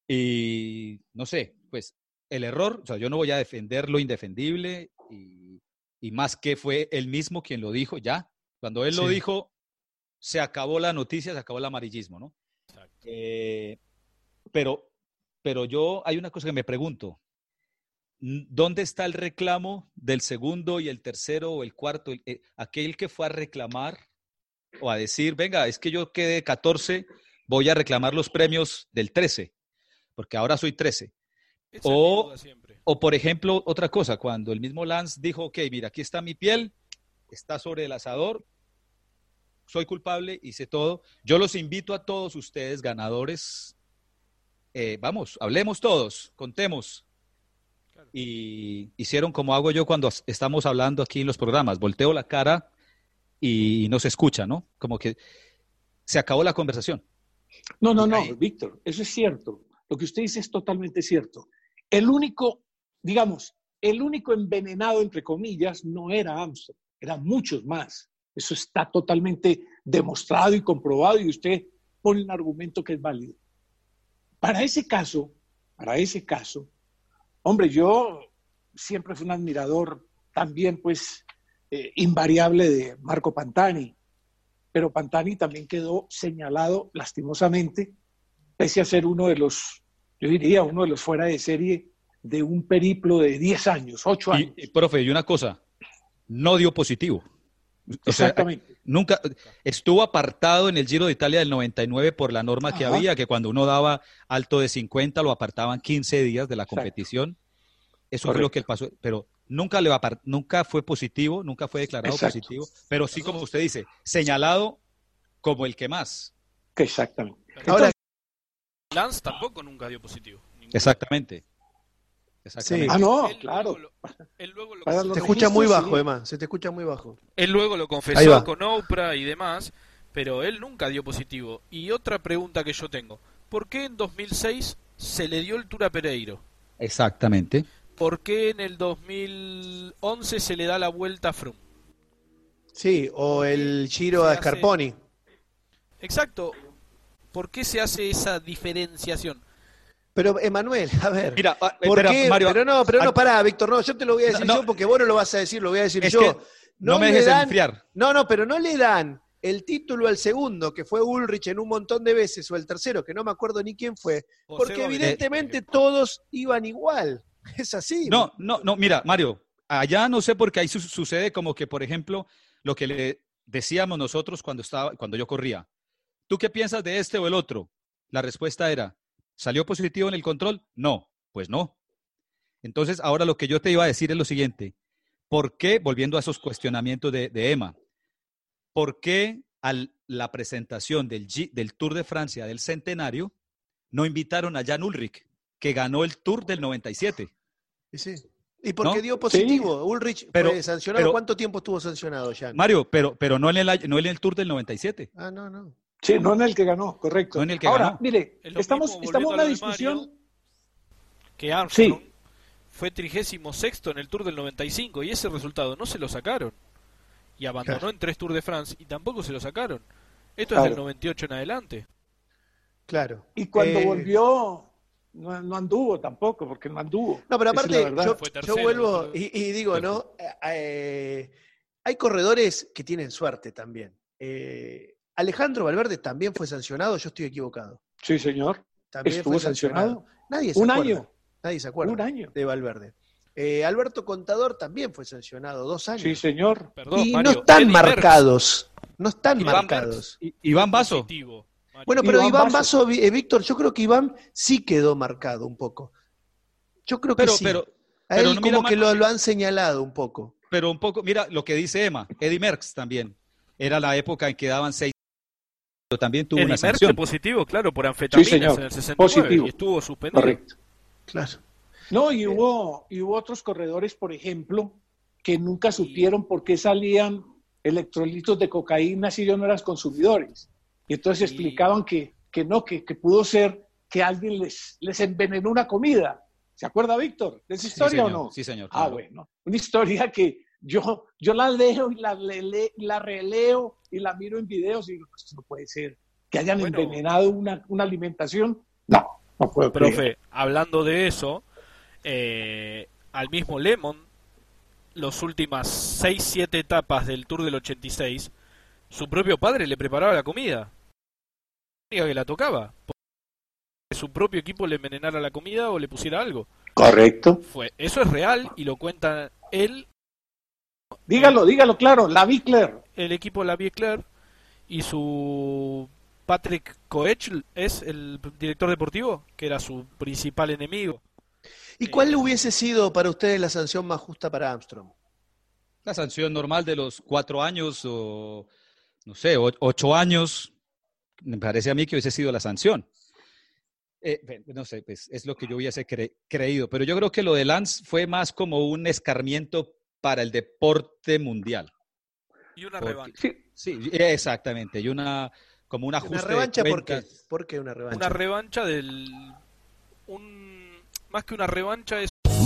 Y no sé, pues el error, o sea, yo no voy a defender lo indefendible y, y más que fue él mismo quien lo dijo, ya. Cuando él lo dijo, se acabó la noticia, se acabó el amarillismo, ¿no? Eh, pero, pero yo, hay una cosa que me pregunto. ¿Dónde está el reclamo del segundo y el tercero o el cuarto? El- eh, aquel que fue a reclamar o a decir, venga, es que yo quedé 14, voy a reclamar los premios del 13, porque ahora soy 13. Esa es mi O, o, por ejemplo, otra cosa, cuando el mismo Lance dijo, ok, mira, aquí está mi piel, está sobre el asador, soy culpable, hice todo. Yo los invito a todos ustedes, ganadores, eh, vamos, hablemos todos, contemos. Y hicieron como hago yo cuando estamos hablando aquí en los programas, volteo la cara y no se escucha, ¿no? Como que se acabó la conversación. No, no, no, Víctor, eso es cierto. Lo que usted dice es totalmente cierto. El único, digamos, el único envenenado, entre comillas, no era Armstrong, eran muchos más. Eso está totalmente demostrado y comprobado y usted pone un argumento que es válido. Para ese caso, para ese caso, hombre, yo siempre fui un admirador también, pues, eh, invariable de Marco Pantani, pero Pantani también quedó señalado lastimosamente, pese a ser uno de los, yo diría, uno de los fuera de serie de un periplo de 10 años, 8 años. Y, profe, y una cosa, no dio positivo. O sea, Exactamente. nunca estuvo apartado en el Giro de Italia del 99 por la norma que Ajá. había, que cuando uno daba alto de 50 lo apartaban 15 días de la competición. Eso fue lo que él pasó, pero nunca le nunca fue positivo, nunca fue declarado Exacto. positivo, pero sí como usted dice, señalado como el que más. Exactamente. Ahora, Lance tampoco nunca dio positivo. Exactamente. Exactamente. Ah, no, Él claro. luego lo- él luego lo Para se te escucha muy bajo, sí. Emma, se te escucha muy bajo. Él luego lo confesó con Oprah y demás, pero él nunca dio positivo. Y otra pregunta que yo tengo, ¿por qué en 2006 se le dio el Tour a Pereiro? Exactamente. ¿Por qué en el 2011 se le da la vuelta a Froome? Sí, o el Giro Se a hace- Scarponi. Exacto. ¿Por qué se hace esa diferenciación? Pero, Emanuel, a ver. Mira, ah, ¿por espera, qué? Mario, pero no, pero no, pará, Víctor, no, yo te lo voy a decir No, yo porque vos no lo vas a decir, lo voy a decir Es yo. no me dejes dan- enfriar. No, no, pero no le dan el título al segundo, que fue Ulrich en un montón de veces, o el tercero, que no me acuerdo ni quién fue, José porque evidentemente todos iban igual. Es así. No, no, no, mira, Mario, allá no sé por qué ahí su- sucede como que, por ejemplo, lo que le decíamos nosotros cuando estaba, cuando yo corría. ¿Tú qué piensas de este o el otro? La respuesta era, ¿salió positivo en el control? No, pues no. Entonces, ahora lo que yo te iba a decir es lo siguiente. ¿Por qué, volviendo a esos cuestionamientos de, de Emma, por qué a la presentación del, G- del Tour de Francia del centenario no invitaron a Jan Ulrich, que ganó el Tour del 97? Y sí. Y porque ¿No? dio positivo. Ulrich Pero- fue sancionado. pero- ¿Cuánto tiempo estuvo sancionado ya? Mario, pero, pero no, en el, no en el Tour del 97. Ah, no, no. Sí, no en el que ganó, correcto. No en el que Ahora, ganó. mire, Es estamos, mismo, estamos en una discusión. Mario, que Armstrong Sí. fue 36 en el Tour del 95 y ese resultado no se lo sacaron. Y abandonó Claro. en tres Tours de France y tampoco se lo sacaron. Esto Claro. es del 98 en adelante. Claro. Y cuando Eh, volvió, no, no anduvo tampoco, porque no anduvo. No, pero aparte, yo, vuelvo y digo, ¿no? Eh, hay corredores que tienen suerte también. Eh, Alejandro Valverde también fue sancionado, yo estoy equivocado. Sí, señor. También Estuvo fue sancionado. Nadie se Un acuerda. año. Nadie se acuerda Un año. de Valverde. Eh, Alberto Contador también fue sancionado, dos años. Sí, señor. Perdón, y Mario, no están Eddie marcados. No están Iván marcados. Iván. Positivo, Mario. Bueno, pero Iván. Basso, eh, Víctor, yo creo que Iván sí quedó marcado un poco. Yo creo que Pero, sí. pero, A pero él no, mira, como que lo han señalado un poco. pero un poco, mira lo que dice Emma, Eddie Merckx también. era la época en que daban seis pero también tuvo el una sanción. positivo, claro, por anfetaminas Sí, en el 69 Positivo. y estuvo suspendido. Correcto. Claro. No, y hubo, y hubo otros corredores, por ejemplo, que nunca supieron por qué salían electrolitos de cocaína si ellos no eran consumidores. Y entonces explicaban que, que no, que, que pudo ser que alguien les, les envenenó una comida. ¿Se acuerda, Víctor, de esa historia o no? Sí, señor. Ah, bueno. Una historia que yo, yo la leo y la, lele- la releo y la miro en videos y digo, "Pues, esto no puede ser. Que hayan Bueno. envenenado una, una alimentación. No, no puedo creer. Profe, hablando de eso, eh, al mismo Lemon, las últimas 6-7 etapas del Tour del 86, su propio padre le preparaba la comida. La única que la tocaba. Que su propio equipo le envenenara la comida o le pusiera algo. Correcto. Fue, eso es real y lo cuenta él, Dígalo, dígalo claro, la Bickler. el equipo de la Biecler y su Patrick Coech es el director deportivo, que era su principal enemigo. ¿Y cuál hubiese sido para ustedes la sanción más justa para Armstrong? La sanción normal de los cuatro años o, no sé, ocho años, me parece a mí que hubiese sido la sanción. Eh, no sé, pues es lo que yo hubiese cre- creído, pero yo creo que lo de Lance fue más como un escarmiento para el deporte mundial. Y una Porque- revancha. Sí, exactamente, y una como un ¿Una ajuste de revancha por qué? cuentas. ¿Por qué una revancha? Una revancha del. Un, más que una revancha es.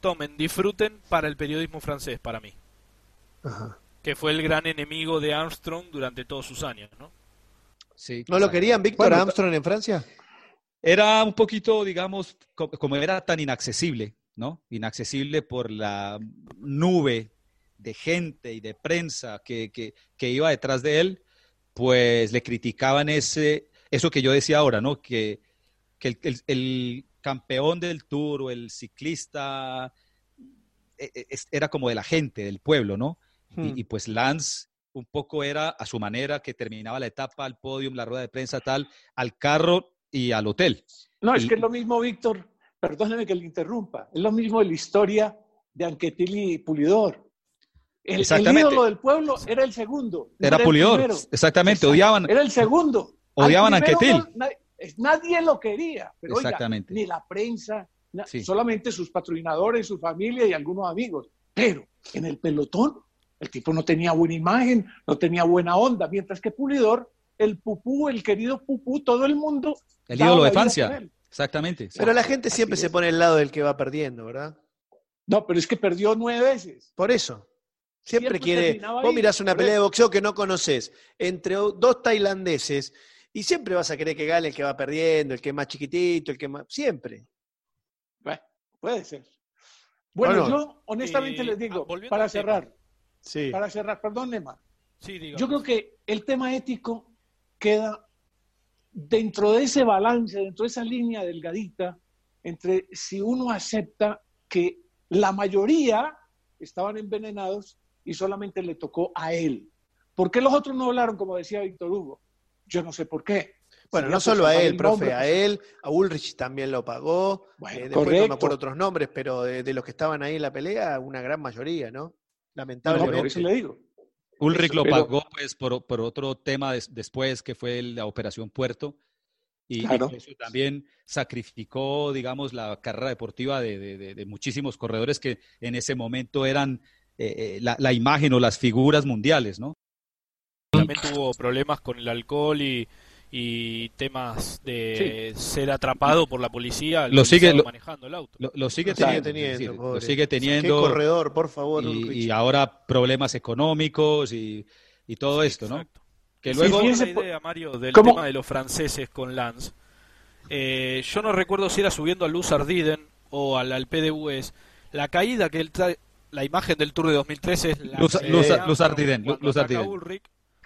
Tomen, disfruten para el periodismo francés, para mí. Ajá. Que fue el gran enemigo de Armstrong durante todos sus años, ¿no? Sí, ¿No lo querían Víctor Bueno, Armstrong en Francia? Era un poquito, digamos, co- como era tan inaccesible, ¿no? Inaccesible por la nube de gente y de prensa que, que, que iba detrás de él, pues le criticaban ese, eso que yo decía ahora, ¿no? Que, que el, el- el campeón del tour o el ciclista eh, es- era como de la gente, del pueblo, ¿no? Hmm. Y, y pues Lance un poco era a su manera que terminaba la etapa, al podium, la rueda de prensa, tal, al carro y al hotel. No, es Y- que es lo mismo, Víctor, perdóneme que le interrumpa, es lo mismo de la historia de Anquetil y Pulidor. El, el ídolo del pueblo era el segundo. no Era Pulidor, exactamente, odiaban, Era el segundo. odiaban a Anquetil. no- nadie, nadie lo quería, pero oiga, Exactamente. ni la prensa, na- Sí. solamente sus patrocinadores, su familia y algunos amigos. Pero en el pelotón, el tipo no tenía buena imagen, no tenía buena onda, mientras que Pulidor, el pupú, el querido pupú, todo el mundo. el ídolo de Francia. Exactamente. Pero la gente siempre se pone al lado del que va perdiendo, ¿verdad? No, pero es que perdió nueve veces. Por eso. Siempre, Siempre quiere. Vos mirás una pelea de boxeo que no conoces entre dos tailandeses y siempre vas a querer que gane el que va perdiendo, el que es más chiquitito, el que más. Siempre. Bueno, puede ser. Bueno, Bueno, yo honestamente eh, les ah, digo, para cerrar, Sí. para cerrar, perdón, Nema, Sí, yo creo que el tema ético queda dentro de ese balance, dentro de esa línea delgadita, entre si uno acepta que la mayoría estaban envenenados y solamente le tocó a él. ¿Por qué los otros no hablaron, como decía Víctor Hugo? Yo no sé por qué. Bueno, no por solo a él, el profe, nombre, a él, a Ulrich también lo pagó. Bueno, eh, después no me acuerdo otros nombres, pero de, de los que estaban ahí en la pelea, una gran mayoría, ¿no? No, Lamentablemente. por eso le digo. Ulrich lo Pero- pagó pues por, por otro tema des- después que fue la Operación Puerto y, y Claro. por eso también sacrificó, digamos, la carrera deportiva de, de- de- de muchísimos corredores que en ese momento eran eh, eh, la, la imagen o las figuras mundiales, ¿no? También tuvo problemas con el alcohol y, y temas de ser atrapado por la policía. Lo sigue- lo- manejando el auto. Lo, lo sigue Lo teniendo, teniendo, decir, lo sigue Qué teniendo corredor, por favor, y, ahora problemas económicos y, y todo esto, ¿no? Exacto. Que Sí, luego fíjese, una idea, Mario, del ¿Cómo? tema de los franceses con Lance. Eh, yo no recuerdo si era subiendo a Luz Ardiden o al, al PDVS. La caída que él tra- la imagen del Tour de 2013 es la Luz, que Luz- Ardiden, Luz Ardiden. Ulrich.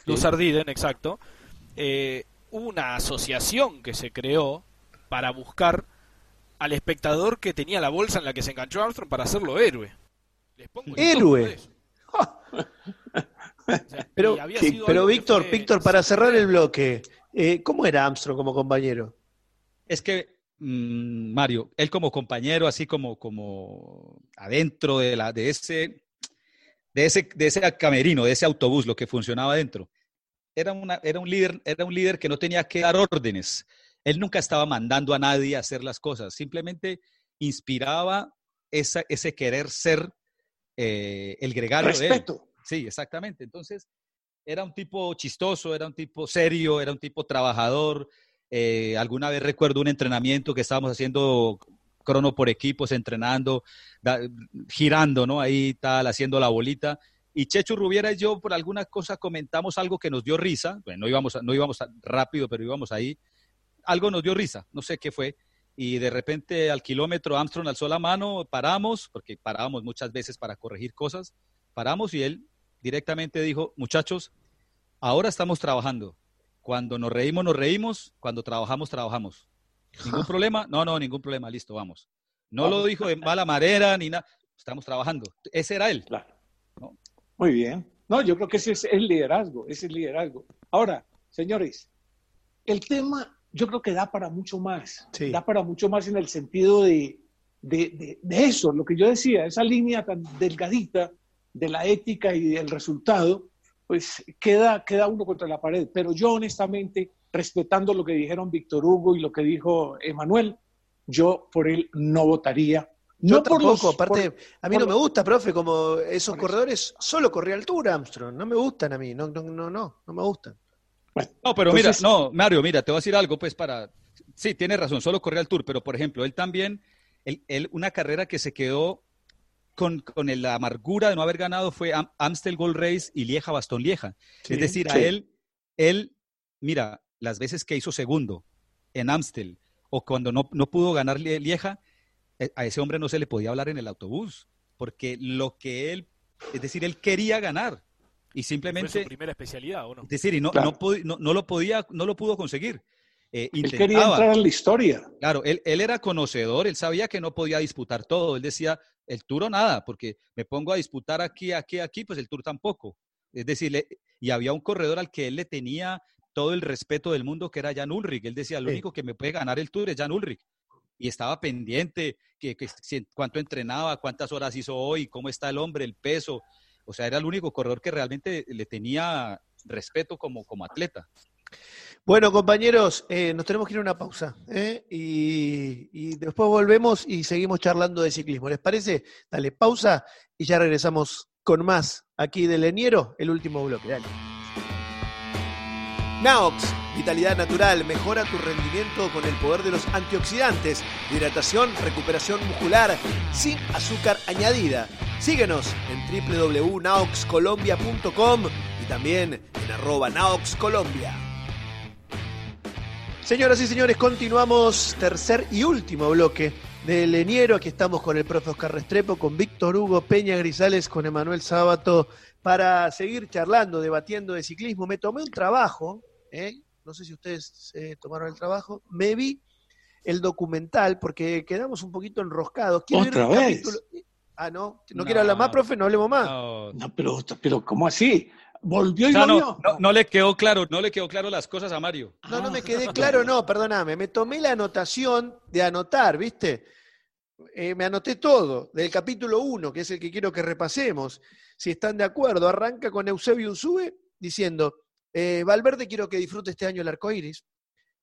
Luz Ardiden, exacto. Eh, hubo una asociación que se creó para buscar al espectador que tenía la bolsa en la que se enganchó Armstrong para hacerlo héroe. Les pongo el Héroe. O sea, Pero, sí, pero Víctor, fue- Víctor, para cerrar el bloque, eh, ¿cómo era Armstrong como compañero? Es que, mm, Mario, él como compañero, así como, como adentro de, la, de, ese, de, ese, de ese camerino, de ese autobús, lo que funcionaba adentro, era, una, era, un líder, era un líder que no tenía que dar órdenes. Él nunca estaba mandando a nadie a hacer las cosas, simplemente inspiraba esa, ese querer ser eh, el gregario de él. Sí, exactamente. Entonces, era un tipo chistoso, era un tipo serio, era un tipo trabajador. Eh, alguna vez recuerdo un entrenamiento que estábamos haciendo crono por equipos, entrenando, da- girando, ¿no? Ahí tal, haciendo la bolita. Y Checho Rubiera y yo por alguna cosa comentamos algo que nos dio risa. Bueno, no íbamos, a- no íbamos rápido, pero íbamos ahí. Algo nos dio risa, no sé qué fue. Y de repente al kilómetro Armstrong alzó la mano, paramos, porque parábamos muchas veces para corregir cosas. Paramos y él directamente dijo, muchachos, ahora estamos trabajando. Cuando nos reímos, nos reímos. Cuando trabajamos, trabajamos. ¿Ningún problema? No, no, ningún problema. Listo, vamos. No lo dijo de mala manera ni nada. Estamos trabajando. Ese era él. Muy bien. No, yo creo que ese es el liderazgo, ese es el liderazgo. Ahora, señores, el tema yo creo que da para mucho más. Da para mucho más en el sentido de, de, de- de eso, lo que yo decía, esa línea tan delgadita de la ética y del resultado, pues queda, queda uno contra la pared. Pero yo honestamente, respetando lo que dijeron Víctor Hugo y lo que dijo Emanuel, yo por él no votaría. Yo no por los- tampoco, aparte, por- a mí por no me gusta, profe, como esos corredores, solo corría altura Armstrong, no me gustan a mí, no, no, no, no, no me gustan. No, pero Entonces- mira, no, Mario, mira, te voy a decir algo, pues para... Sí, tienes razón, solo corría el Tour, pero por ejemplo, él también, él, él- una carrera que se quedó con, con el- la amargura de no haber ganado fue Am- Amstel Gold Race y Lieja Bastón Lieja. Sí, es decir, a él, él, mira, las veces que hizo segundo en Amstel o cuando no, no pudo ganar Lie- Lieja, a ese hombre no se le podía hablar en el autobús, porque lo que él, es decir, él quería ganar y Fue simplemente... su primera especialidad, ¿o no? Es decir, y no, Claro. no, no, no lo podía, no lo pudo conseguir. Eh, Él quería entrar en la historia. Claro, él, él era conocedor, él sabía que no podía disputar todo. Él decía, el Tour o nada, porque me pongo a disputar aquí, aquí, aquí, pues el Tour tampoco. Es decir, le- y había un corredor al que él le tenía todo el respeto del mundo, que era Jan Ulrich. Él decía, lo Sí. único que me puede ganar el Tour es Jan Ulrich. Y estaba pendiente, que, cuánto entrenaba, cuántas horas hizo hoy, cómo está el hombre, el peso. O sea, era el único corredor que realmente le tenía respeto como, como atleta. Bueno, compañeros, eh, nos tenemos que ir a una pausa ¿eh? y, y después volvemos y seguimos charlando de ciclismo. ¿Les parece? Dale pausa y ya regresamos con más aquí de Leniero, el último bloque. Dale. Naox, vitalidad natural, mejora tu rendimiento con el poder de los antioxidantes, hidratación, recuperación muscular, sin azúcar añadida. Síguenos en www.naoxcolombia.com y también en arroba. Señoras y señores, continuamos tercer y último bloque de Leniero. Aquí estamos con el profe Oscar Restrepo, con Víctor Hugo Peña Grisales, con Emanuel Sábato, para seguir charlando, debatiendo de ciclismo. Me tomé un trabajo, ¿eh? no sé si ustedes eh, tomaron el trabajo, me vi el documental porque quedamos un poquito enroscados. Quiero ¿Otra vez? capítulo- Ah, no, no, quiero hablar más, profe, no hablemos más. No, pero, pero ¿cómo así? ¿Volvió y O sea, lo no, vio? no- no le quedó claro, no le quedó claro las cosas a Mario. No, no me quedé claro, no, perdóname. Me tomé la anotación de anotar, ¿viste? Eh, me anoté todo, del capítulo 1, que es el que quiero que repasemos. Si están de acuerdo, arranca con Eusebio Unsube diciendo: eh, Valverde, quiero que disfrute este año el arco iris.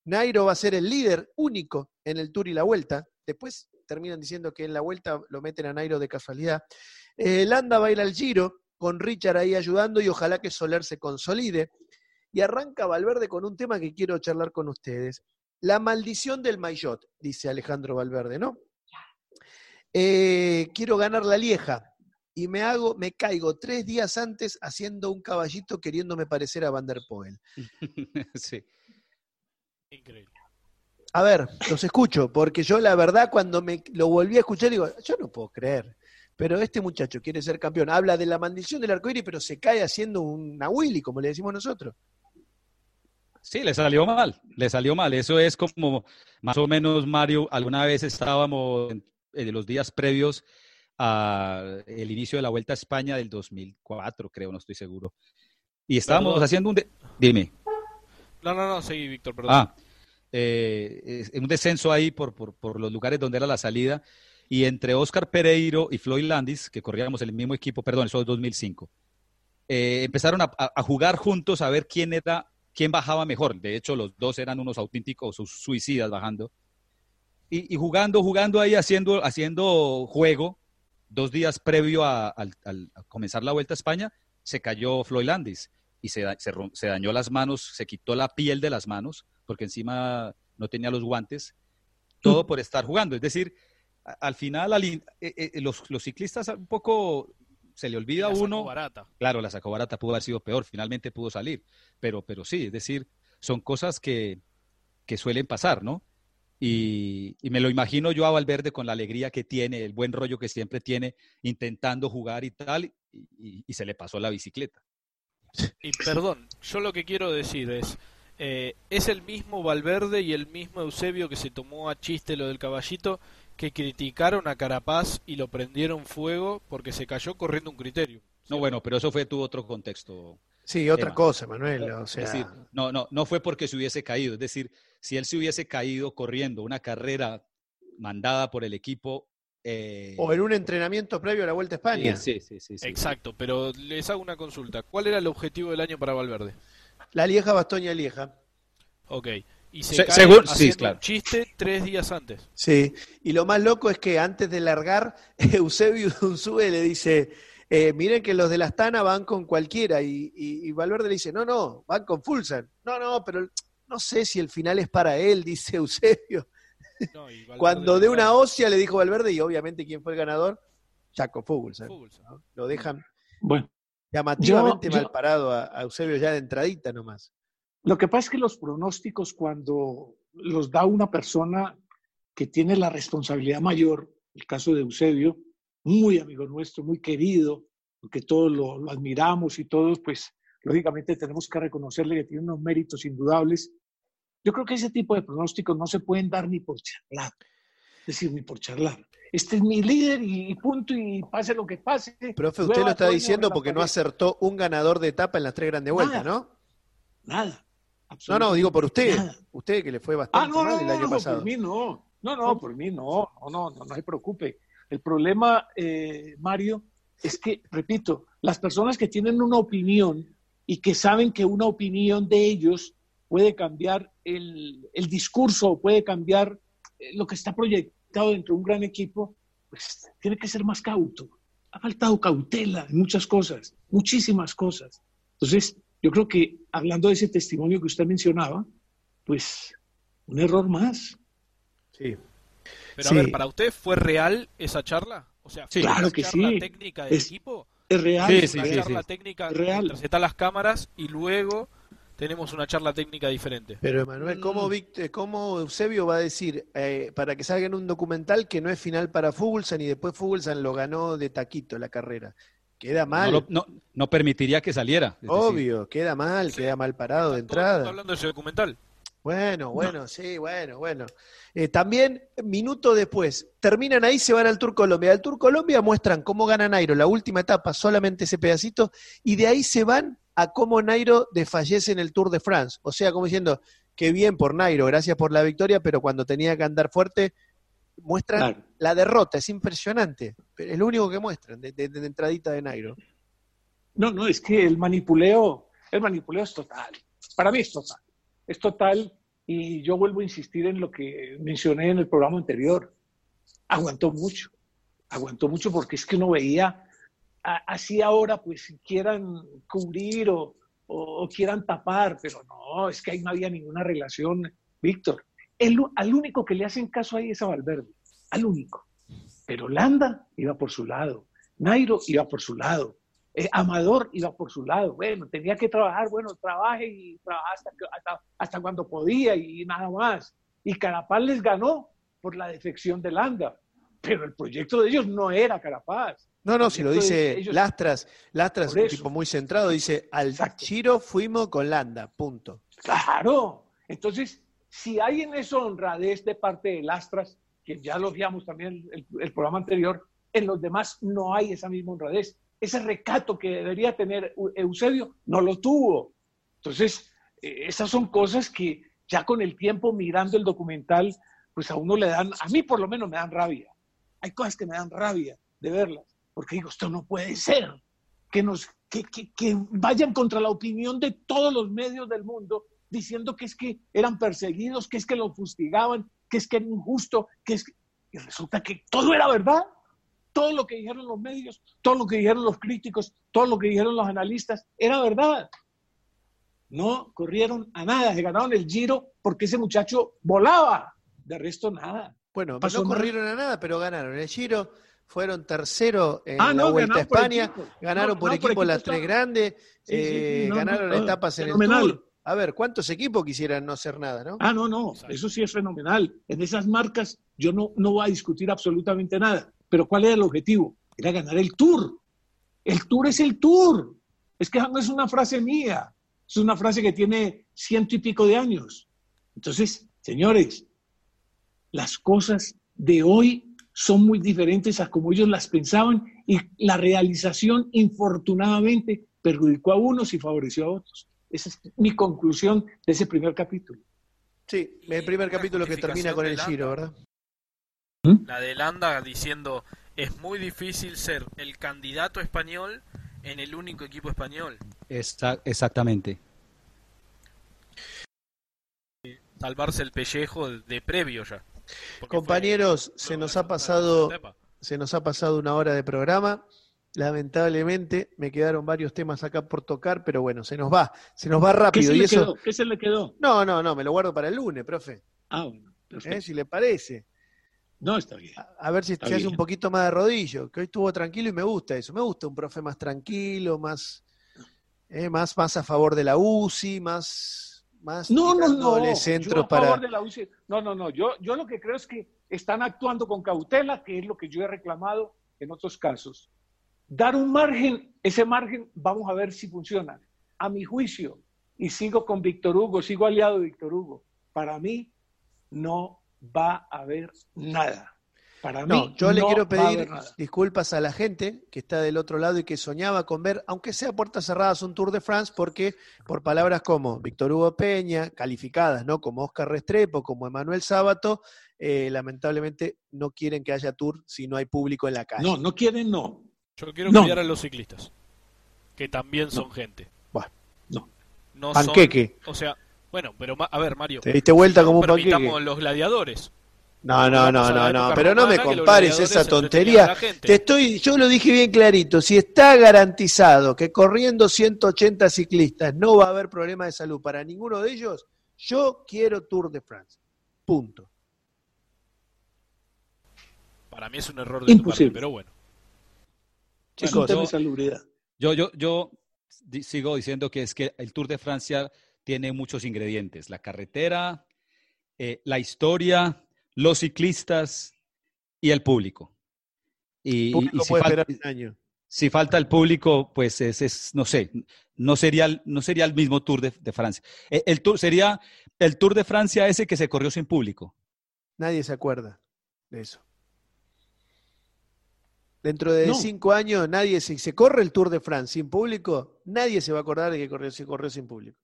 Nairo va a ser el líder único en el Tour y la Vuelta. Después terminan diciendo que en la Vuelta lo meten a Nairo de casualidad. Eh, Landa va a ir al Giro, con Richard ahí ayudando y ojalá que Soler se consolide. Y arranca Valverde con un tema que quiero charlar con ustedes. La maldición del Maillot, dice Alejandro Valverde, ¿no? Eh, quiero ganar la lieja y me hago, me caigo tres días antes haciendo un caballito queriéndome parecer a Van der Poel. sí. Increíble. A ver, los escucho, porque yo la verdad cuando me lo volví a escuchar digo, yo no puedo creer. pero este muchacho quiere ser campeón. Habla de la maldición del arcoíris, pero se cae haciendo una Willy, como le decimos nosotros. Sí, le salió mal, le salió mal. Eso es como más o menos, Mario, alguna vez estábamos en, los días previos al inicio de la Vuelta a España del 2004, creo, no estoy seguro. Y estábamos haciendo un... Dime. No, no, no, seguí, Víctor, perdón. Ah, eh, un descenso ahí por, por, los lugares donde era la salida. Y entre Oscar Pereiro y Floyd Landis, que corríamos el mismo equipo, perdón, eso es 2005, eh, empezaron a, a, jugar juntos a ver quién era quién bajaba mejor. De hecho, los dos eran unos auténticos suicidas bajando. Y, jugando, jugando ahí, haciendo, haciendo juego, dos días previo a, comenzar la Vuelta a España, se cayó Floyd Landis y se, se, dañó las manos, se quitó la piel de las manos, porque encima no tenía los guantes, todo por estar jugando. Es decir, al final eh, eh, los, los, ciclistas un poco se le olvida a uno. Barata. Claro, la sacó barata, pudo haber sido peor, finalmente pudo salir. Pero, pero sí, es decir, son cosas que, que suelen pasar, ¿no? Y, me lo imagino yo a Valverde con la alegría que tiene, el buen rollo que siempre tiene, intentando jugar y tal, y, se le pasó la bicicleta. Y perdón, yo lo que quiero decir es, eh, es el mismo Valverde y el mismo Eusebio que se tomó a chiste lo del caballito que criticaron a Carapaz y lo prendieron fuego porque se cayó corriendo un criterio. No, bueno, pero eso fue tu otro contexto. Sí, otra cosa, Manuel. O sea... Es decir, no, no, no fue porque se hubiese caído. Es decir, si él se hubiese caído corriendo una carrera mandada por el equipo. Eh, o en un entrenamiento previo a la Vuelta a España. Sí, sí, sí, Exacto, pero les hago una consulta. ¿Cuál era el objetivo del año para Valverde? La Lieja, Bastoña, Lieja. Ok. Y se, cae según, un chiste tres días antes. Sí, y lo más loco es que antes de largar, Eusebio Unzúe le dice, eh, miren que los de la Astana van con cualquiera, y, Valverde le dice, no, no, van con Fulsan. No, no, pero no sé si el final es para él, dice Eusebio. Cuando de una ósea le dijo Valverde, y obviamente quién fue el ganador, Jaco Fulsan. Lo dejan bueno, llamativamente mal parado a Eusebio ya de entradita nomás. Lo que pasa es que los pronósticos cuando los da una persona que tiene la responsabilidad mayor, el caso de Eusebio, muy amigo nuestro, muy querido, porque todos lo, admiramos y todos, pues lógicamente tenemos que reconocerle que tiene unos méritos indudables. Yo creo que ese tipo de pronósticos no se pueden dar ni por charlar, es decir, ni por charlar. Este es mi líder y punto, y pase lo que pase. Profe, usted lo está diciendo porque no acertó un ganador de etapa en las tres grandes vueltas, ¿no? Nada. No, no, digo por usted. Usted que le fue bastante ah, mal el año pasado. Por mí no. No, no, por mí no. No, no, no, no se preocupe. El problema, eh, Mario, es que, repito, las personas que tienen una opinión y que saben que una opinión de ellos puede cambiar el, el discurso, puede cambiar eh, lo que está proyectado dentro de un gran equipo, pues tiene que ser más cauto. Ha faltado cautela en muchas cosas, muchísimas cosas. Entonces, yo creo que hablando de ese testimonio que usted mencionaba, pues un error más. Sí. Pero a ver, ¿para usted fue real esa charla? O sea, ¿fue claro una que charla técnica del equipo? Es real. Sí, sí, una charla técnica real. están las cámaras y luego tenemos una charla técnica diferente. Pero Emanuel, ¿cómo, mm. ¿cómo Eusebio va a decir eh, para que salga en un documental que no es final para Fuglsang y después Fuglsang lo ganó de taquito la carrera? Queda mal. No, no, permitiría que saliera. Obvio, queda mal, queda mal parado de entrada. hablando de ese documental. Bueno, bueno, sí, bueno, bueno. Eh, también, minuto después, terminan ahí, se van al Tour Colombia. Al Tour Colombia muestran cómo gana Nairo la última etapa, solamente ese pedacito, y de ahí se van a cómo Nairo desfallece en el Tour de France. O sea, como diciendo, qué bien por Nairo, gracias por la victoria, pero cuando tenía que andar fuerte, muestran la derrota, es impresionante. Es lo único que muestran de, de, entradita de Nairo. No, no, es que el manipuleo, el manipuleo es total. Para mí es total. Es total y yo vuelvo a insistir en lo que mencioné en el programa anterior. Aguantó mucho, aguantó mucho porque es que no veía, así ahora pues quieran cubrir o, quieran tapar, pero no, es que ahí no había ninguna relación, Víctor al único que le hacen caso ahí es a Valverde, al único. Pero Landa iba por su lado, Nairo iba por su lado, eh, Amador iba por su lado. Bueno, tenía que trabajar, bueno, trabaje y trabaja hasta, hasta, cuando podía y nada más. Y Carapaz les ganó por la defección de Landa, pero el proyecto de ellos no era Carapaz, No, no, si lo dice ellos- Lastras, Lastras Por un tipo muy centrado, dice, al Giro fuimos con Landa, punto. Claro. Entonces, si hay en eso honradez de parte de Lastras, que ya lo veíamos también el, el programa anterior, en los demás no hay esa misma honradez. Ese recato que debería tener Eu- Eusebio no lo tuvo. Entonces, eh, esas son cosas que ya con el tiempo mirando el documental, pues a uno le dan, a mí por lo menos me dan rabia. Hay cosas que me dan rabia de verlas, porque digo, esto no puede ser que, nos, que, que- que vayan contra la opinión de todos los medios del mundo diciendo que es que eran perseguidos, que es que los fustigaban, que es que era injusto, que es que... Y resulta que todo era verdad. Todo lo que dijeron los medios, todo lo que dijeron los críticos, todo lo que dijeron los analistas, era verdad. No corrieron a nada, se ganaron el giro porque ese muchacho volaba. De resto, nada. Bueno, Pasó no nada. corrieron a nada, pero ganaron el Giro, fueron tercero en Ah, la no, Vuelta a por España, equipo. ganaron No, por no, por equipo las equipo tres grandes, Sí, sí, eh, sí, no, no, ganaron no, etapas en el fenomenal. Tour. A ver, ¿cuántos equipos quisieran no hacer nada, no? Ah, no, no, eso sí es fenomenal. En esas marcas yo no, no voy a discutir absolutamente nada. Pero ¿cuál era el objetivo? Era ganar el tour. El tour es el tour. Es que no es una frase mía, es una frase que tiene ciento y pico de años. Entonces, señores, las cosas de hoy son muy diferentes a como ellos las pensaban y la realización, infortunadamente, perjudicó a unos y favoreció a otros. Esa es mi conclusión de ese primer capítulo. Sí, el primer capítulo que termina con el Giro, ¿verdad? La de Landa diciendo es muy difícil ser el candidato español en el único equipo español. Está, exactamente. Salvarse el pellejo de previo ya. Compañeros, se nos ha pasado, se nos ha pasado una hora de programa. Lamentablemente me quedaron varios temas acá por tocar, pero bueno, se nos va, se nos va ¿Qué rápido. se, y le eso, quedó? ¿Qué se le quedó? no, no, no, me lo guardo para el lunes, profe. Ah, bueno. ¿eh? Si le parece. No, está bien. A ver si se hace un poquito más de rodillo, que hoy estuvo tranquilo y me gusta eso. Me gusta un profe más tranquilo, más, eh, más, más a favor de la UCI, más, más No, no, no. centros Yo a para. favor de la UCI. No, no, no. Yo, yo lo que creo es que están actuando con cautela, que es lo que yo he reclamado en otros casos. Dar un margen, ese margen, vamos a ver si funciona. A mi juicio, y sigo con Víctor Hugo, sigo aliado de Víctor Hugo, para mí no va a haber nada. Para No, mí yo le quiero pedir disculpas a la gente que está del otro lado y que soñaba con ver, aunque sea puertas cerradas, un Tour de France, porque por palabras como Víctor Hugo Peña, calificadas, ¿no? Como Oscar Restrepo, como Emanuel Sábato, eh, lamentablemente no quieren que haya Tour si no hay público en la calle. No, no quieren, no. Yo quiero No. cuidar a los ciclistas, que también son gente. Bueno, no. No Panqueque. Son, o sea, bueno, pero a ver, Mario. Te diste vuelta como un panqueque. permitamos los gladiadores. No, no, no, no, no, pero no me compares esa tontería. Te estoy, yo lo dije bien clarito, si está garantizado que corriendo 180 ciclistas no va a haber problema de salud para ninguno de ellos, yo quiero Tour de France. Punto. Para mí es un error de tu parte, Imposible. pero bueno. Es un Bueno, tema yo- de salubridad. Yo, yo, yo sigo diciendo que es que el Tour de Francia tiene muchos ingredientes. La carretera, eh, la historia, los ciclistas y el público. Y, público y si, puede fal- esperar un año. si falta el público, pues es, es- no sé, no sería, el- no sería el mismo Tour de, de Francia. Eh, El, tour, sería el Tour de Francia ese que se corrió sin público. Nadie se acuerda de eso. Dentro de No. cinco años, nadie, si se corre el Tour de France sin público, nadie se va a acordar de que corrió, se corrió sin público.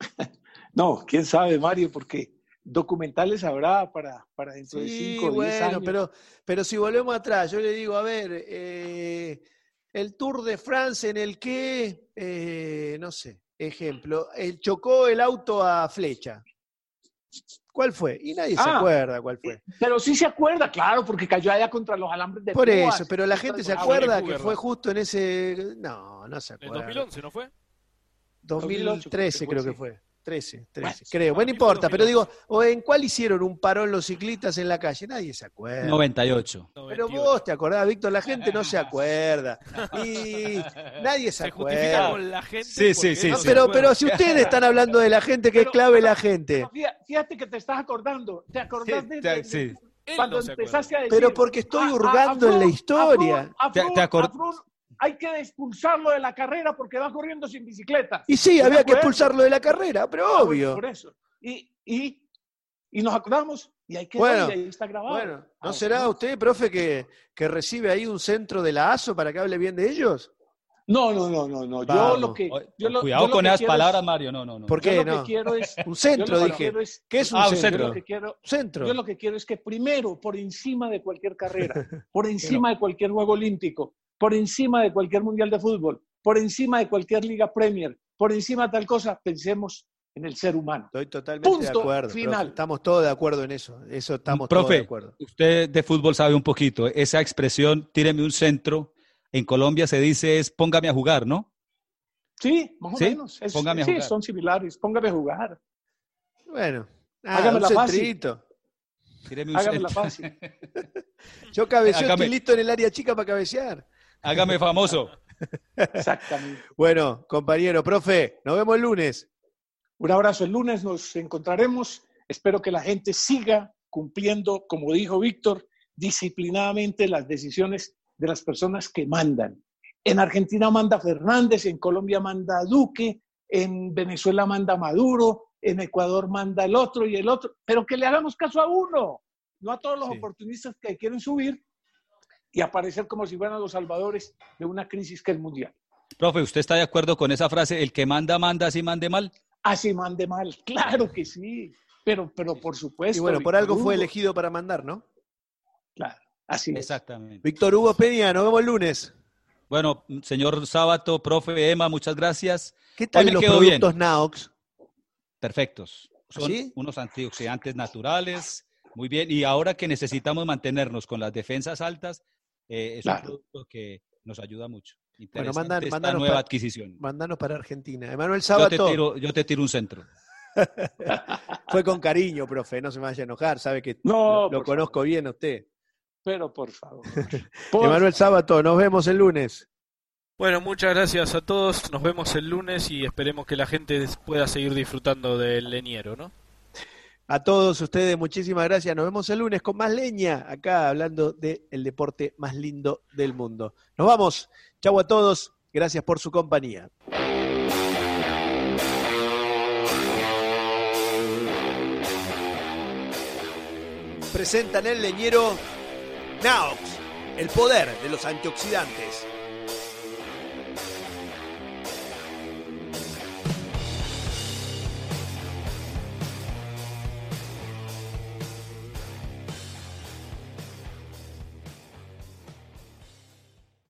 No, quién sabe, Mario, porque documentales habrá para, para dentro de Sí, 5 o 10 bueno, años. pero, pero si volvemos atrás, yo le digo, a ver, eh, el Tour de France en el que, eh, no sé, ejemplo, el, chocó el auto a flecha. ¿Cuál fue? Y nadie se Ah, acuerda cuál fue. Pero sí se acuerda, claro, porque cayó allá contra los alambres de Por eso, pero la gente se acuerda que fue justo en ese... No, no se En acuerda. 2011, ¿no fue? 2013 creo que fue. 13, 13, Bueno, creo. Bueno, no importa, pero digo, ¿o en cuál hicieron un parón los ciclistas en la calle? Nadie se acuerda. 98. Pero 98. vos te acordás, Víctor, la gente no se acuerda. Y nadie se acuerda. con la gente. Sí, sí, sí, no pero, pero si ustedes están hablando de la gente, que es clave pero- la gente. Fíjate, que te estás acordando. ¿Te acordás Sí, de, sí. Cuando no empezaste a decir... Pero porque estoy "A- a- hurgando a en la historia". a Frun- Te- a Frun- te hay que expulsarlo de la carrera porque va corriendo sin bicicleta. Y sí, ¿Estás había que acuerdo? expulsarlo de la carrera, pero Ah, obvio. Por eso. Y, y, y nos acordamos y hay que Bueno, ahí está grabado. Bueno, ¿no Ah, será usted, profe, que, que recibe ahí un centro de la ASO para que hable bien de ellos? No, no, no, no, no. Yo lo que. Yo lo- Cuidado yo lo con que esas es- palabras, Mario. No, no, no. ¿Por yo qué lo no? que quiero es. Un centro, yo lo que dije. es- ¿Qué es un Ah, un centro? Yo centro. lo que quiero. Centro. Yo lo que quiero es que primero, por encima de cualquier carrera, por encima de cualquier juego olímpico, por encima de cualquier mundial de fútbol, por encima de cualquier liga Premier, por encima de tal cosa, pensemos en el ser humano. Estoy totalmente de acuerdo. profe. final. Estamos todos de acuerdo en eso. Eso estamos todos de Profe, acuerdo. usted de fútbol sabe un poquito. Esa expresión, tíreme un centro, en Colombia se dice es póngame a jugar, ¿no? Sí, más o ¿Sí? menos. Es- Póngame a sí, jugar. son similares. Póngame a jugar. Bueno, ah, Hágamela un fácil. centrito. Tíreme un Hágamela centro. fácil. Yo cabeceo, Hágame. estoy listo en el área chica para cabecear. Hágame famoso. Exactamente. Bueno, compañero, profe, nos vemos el lunes. Un abrazo. El lunes nos encontraremos. Espero que la gente siga cumpliendo, como dijo Víctor, disciplinadamente las decisiones de las personas que mandan. En Argentina manda Fernández, en Colombia manda Duque, en Venezuela manda Maduro, en Ecuador manda el otro y el otro, pero que le hagamos caso a uno, no a todos los Sí. oportunistas que quieren subir y aparecer como si fueran los salvadores de una crisis que es mundial. Profe, ¿usted está de acuerdo con esa frase? El que manda, manda, así mande mal. Así mande mal, claro que sí, pero, pero por supuesto. Y bueno, por algo fue elegido para mandar, ¿no? Claro, así es. Exactamente. Víctor Hugo Peña, nos vemos el lunes. Bueno, señor Sábato, profe Emma, muchas gracias. ¿Qué tal Hoy los bien. productos Naox? Perfectos. Son ¿Sí? unos antioxidantes naturales. Muy bien. Y ahora que necesitamos mantenernos con las defensas altas, eh, es Claro. un producto que nos ayuda mucho. Bueno, mandan, esta nueva pa- adquisición. Mandanos para Argentina. Emanuel Yo te, Sábato tiro, yo te tiro un centro. fue con cariño, profe, no se me vaya a enojar, sabe que No, lo, conozco bien a usted. Pero por favor. Por- Emanuel Sábato, nos vemos el lunes. Bueno, muchas gracias a todos. Nos vemos el lunes y esperemos que la gente pueda seguir disfrutando del leñero, ¿no? A todos ustedes, muchísimas gracias. Nos vemos el lunes con más leña, acá hablando del deporte más lindo del mundo. Nos vamos. Chau a todos. Gracias por su compañía. Presentan el leñero Naox, el poder de los antioxidantes.